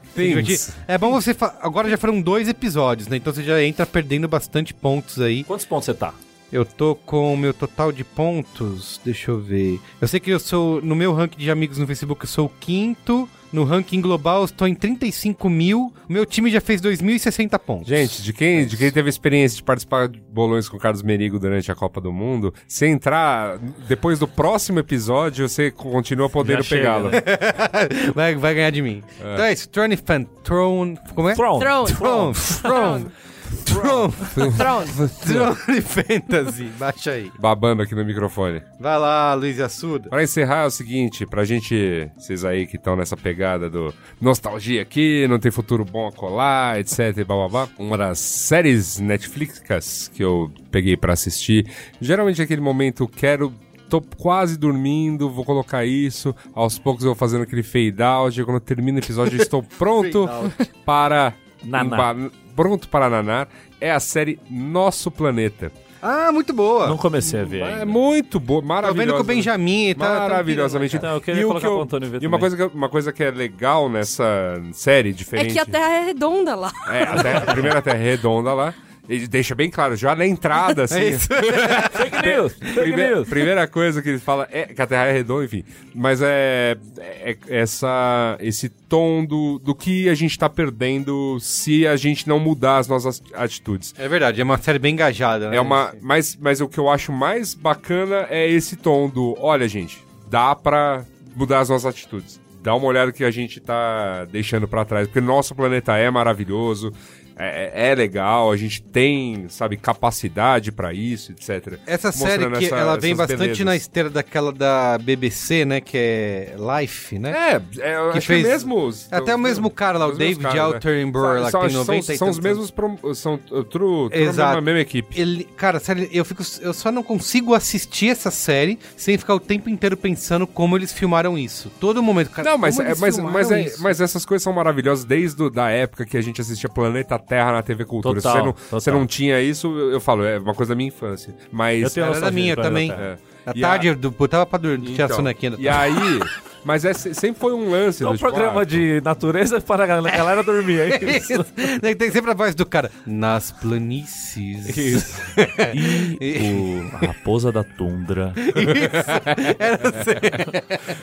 É bom você. fa- Agora já foram dois episódios, né? Então você já entra perdendo bastante pontos aí. Quantos pontos você tá? Eu tô com o meu total de pontos. Deixa eu ver. Eu sei que eu sou. No meu ranking de amigos no Facebook, eu sou o quinto. No ranking global, eu estou em 35 mil. O meu time já fez 2.060 pontos. Gente, de quem, de quem teve a experiência de participar de bolões com o Carlos Merigo durante a Copa do Mundo, se entrar depois do próximo episódio, você continua podendo pegá-lo. né? vai, vai ganhar de mim. Então é isso. Throne Fan. Throne. Como é? Throne. Throne. Throne. Throne. Throne. Throne. Throne Fantasy. Baixa aí. Babando aqui no microfone. Vai lá, Luiz Assuda. Pra encerrar é o seguinte, pra gente, vocês aí que estão nessa pegada do nostalgia aqui, não tem futuro bom a colar, etc, e blá blá blá. Uma das séries Netflix que eu peguei pra assistir, geralmente é aquele momento, quero tô quase dormindo, vou colocar isso, aos poucos eu vou fazendo aquele fade out, e quando termina o episódio eu estou pronto para Nanar. Pronto para nanar. É a série Nosso Planeta. Ah, muito boa. Não comecei a ver É ainda. muito boa, Tô maravilhosa. vendo com o Benjamin e tá. tá Maravilhosamente. Então, eu queria E o colocar Antônio ver E uma coisa, que, uma coisa que é legal nessa série, É diferente... que a Terra é redonda lá. É, a, terra- a primeira terra é redonda lá. Ele deixa bem claro, já na entrada, assim. É isso. Fake news! Fake Primeira, news! primeira coisa que ele fala é que a Terra é redonda, enfim. Mas é, é essa, esse tom do, do que a gente tá perdendo se a gente não mudar as nossas atitudes. É verdade, é uma série bem engajada, né? É uma, mas, mas o que eu acho mais bacana é esse tom do, olha, gente, dá pra mudar as nossas atitudes. Dá uma olhada que a gente tá deixando pra trás, porque nosso planeta é maravilhoso. É, é legal, a gente tem, sabe, capacidade pra isso, etc. Essa série que essa- ela vem bastante belezas. na esteira daquela da BBC, né? Que é Life, né? É, é Que fez- que é mesmo. Até o mesmo cara lá, o David caras, né? Attenborough, lá, São- que tem são- 90 e São os mesmos. Prom... São true, Exato. mesma, mesma equipe. Ele, cara, sério, eu fico, eu só não consigo assistir essa série sem ficar o tempo inteiro pensando como eles filmaram isso. Todo momento, cara. Não, mas, é, mas, mas, é- mas essas coisas são maravilhosas desde o- da época que a gente assistia Planeta Terra na TV Cultura. Total, Se você não, total. você não tinha isso, eu, eu falo, é uma coisa da minha infância. Mas. Eu tenho Era da minha também. É. E tarde a- eu botava pra dormir, tirar Então, sonequinha da E aí. Mas é, se- sempre foi um lance. É do um tipo, programa ah, de natureza para a galera- a galera dormir, é isso? Tem tem sempre a voz do cara. Nas planícies. Isso. E o a Raposa da Tundra.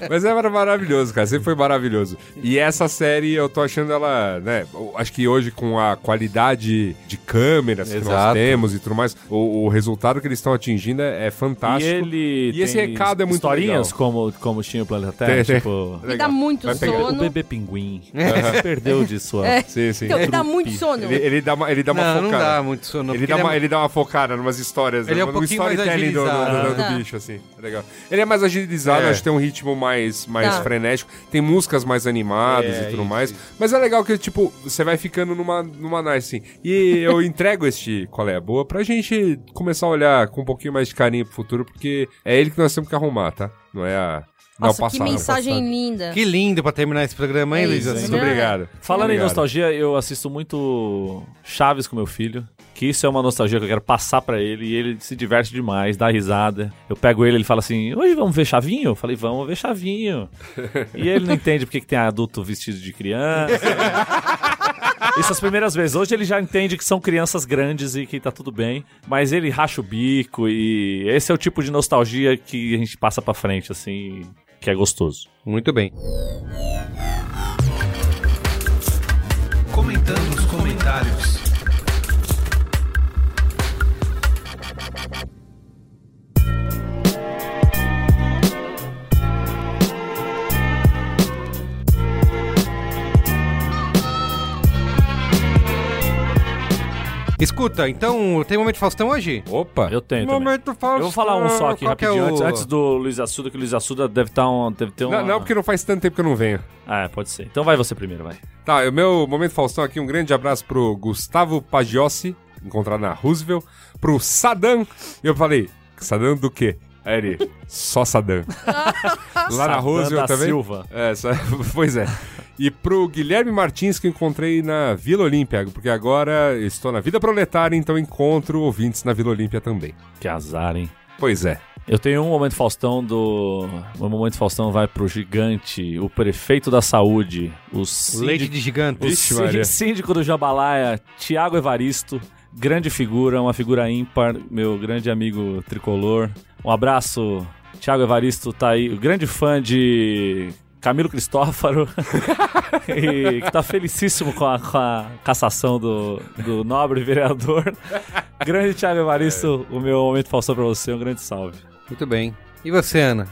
Mas é mar- maravilhoso, cara. Sempre foi maravilhoso. E essa série, eu tô achando ela, né? Acho que hoje, com a qualidade de câmeras que nós Exato. temos e tudo mais, o, o resultado que eles estão atingindo é, é E fantástico. ele. E esse recado é muito Historinhas legal. como, como tinha o Planeta Terra. Tem. Tipo. Me dá muito Vai pegar. O sono. bebê pinguim. Perdeu de sua. É. Sim, sim. Então, me dá muito sono. Ele, ele dá uma, ele dá uma Não, não focada. dá muito sono. Ele porque dá, uma, é- ele dá uma focada numas histórias, Ele é um no pouquinho mais storytelling do, do, do- do bicho, assim. É legal. Ele é mais agilizado, É. acho que tem um ritmo mais, mais Tá. frenético. Tem músicas mais animadas É, e tudo isso, mais. Mas é legal que, tipo, você vai ficando numa, numa nice, assim. E eu entrego este qual é a boa pra gente começar a olhar com um pouquinho mais de carinho pro futuro, porque é ele que nós temos que arrumar, tá? Não é a. Nossa, passado. que mensagem passado. linda. Que lindo pra terminar esse programa, hein, É Luiz? Muito né? obrigado. Falando em Obrigado. nostalgia, eu assisto muito Chaves com meu filho. Que isso é uma nostalgia que eu quero passar pra ele. E ele se diverte demais, dá risada. Eu pego ele ele fala assim: Hoje vamos ver Chavinho? Eu falei: Vamos ver Chavinho. e ele não entende porque que tem adulto vestido de criança. Isso as primeiras vezes. Hoje ele já entende que são crianças grandes e que tá tudo bem. Mas ele racha o bico e esse é o tipo de nostalgia que a gente passa pra frente, assim, que é gostoso. Muito bem. Comentando nos comentários. Escuta, então, tem momento Faustão hoje? Opa! Eu tenho também. Momento Faustão. Eu vou falar um só aqui Qual que é rapidinho, o- antes, antes do Luiz Assuda, que o Luiz Assuda deve, tá um, deve ter um. Não, não, porque não faz tanto tempo que eu não venho. Ah, é, pode ser. Então vai você primeiro, vai. Tá, o meu momento Faustão aqui, um grande abraço pro Gustavo Pagiossi, encontrado na Roosevelt, pro Sadam. E eu falei, Sadam do quê? Aí ele, só Sadam. Lá na Roosevelt também. Silva. É, só- pois é. E pro Guilherme Martins, que eu encontrei na Vila Olímpia, porque agora estou na vida proletária, então encontro ouvintes na Vila Olímpia também. Que azar, hein? Pois é. Eu tenho um momento Faustão do. O momento Faustão vai pro gigante, o prefeito da saúde, o Leite síndico, de gigante. o síndico do Jambalaya, Tiago Evaristo, grande figura, uma figura ímpar, meu grande amigo tricolor. Um abraço, Tiago Evaristo tá aí, grande fã de Camilo Cristófaro, e que tá felicíssimo com a, com a cassação do, do nobre vereador. Grande Tiago Evaristo, o meu momento Faustão pra você, um grande salve. Muito bem. E você, Ana?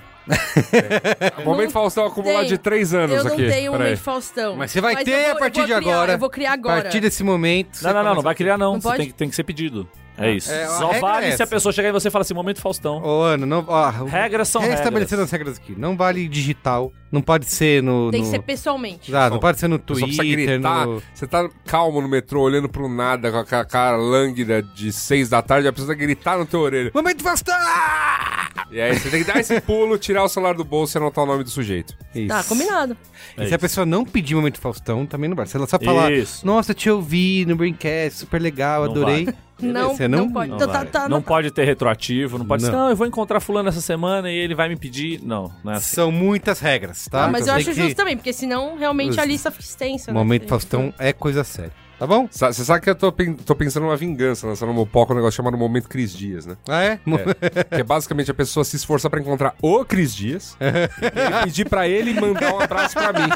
O momento Faustão acumulado de três anos Eu não aqui. tenho um momento Faustão. Mas você vai eu ter vou- a partir vou de criar, agora. Eu vou criar A agora. partir desse momento. Não, não, não, não vai criar não. Não Você pode? tem, que- tem que ser pedido. É isso. É, Só vale é se a pessoa chegar e você fala assim, momento Faustão. Ô, Ana, não. Ó, Regras são Restabelecendo regras. as regras aqui. Não vale digital. Não pode ser no. Tem no... que ser pessoalmente. Ah, não pode ser no Twitter, gritar. no. Você tá calmo no metrô, olhando pro nada, com aquela cara lânguida de seis da tarde, já precisa gritar no teu orelho. Momento Faustão! E aí você tem que dar esse pulo, tirar o celular do bolso e anotar o nome do sujeito. Isso. Tá, combinado. E se a pessoa não pedir momento Faustão, também não vale. Se ela só falar, Isso. nossa, te ouvi no Braincast, super legal, Não adorei. Não, Você não, não- pode. Não, Então, tá, tá, não tá. pode ter retroativo, não pode Não. ser, não, eu vou encontrar fulano essa semana e ele vai me pedir. Não, não é assim. São muitas regras, tá? Ah, mas eu acho que- justo também, porque senão realmente a lista fica extensa. né? Momento Faustão é coisa séria. Tá bom? Você sabe que eu tô, tô pensando numa vingança, lançando no Mopoca um negócio chamado Momento Cris Dias, né? Ah, é? Que é basicamente a pessoa se esforçar pra encontrar o Cris Dias e pedir pra ele mandar um abraço pra mim.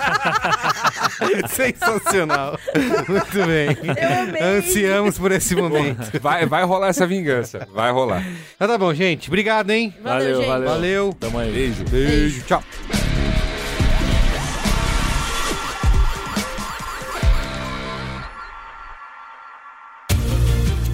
Sensacional. Muito bem. Eu amei. Ansiamos por esse momento. Vai, vai rolar essa vingança. Vai rolar. Mas tá bom, gente. Obrigado, hein? Valeu, gente. valeu. Valeu. Tamo aí. Beijo. Beijo. Tchau.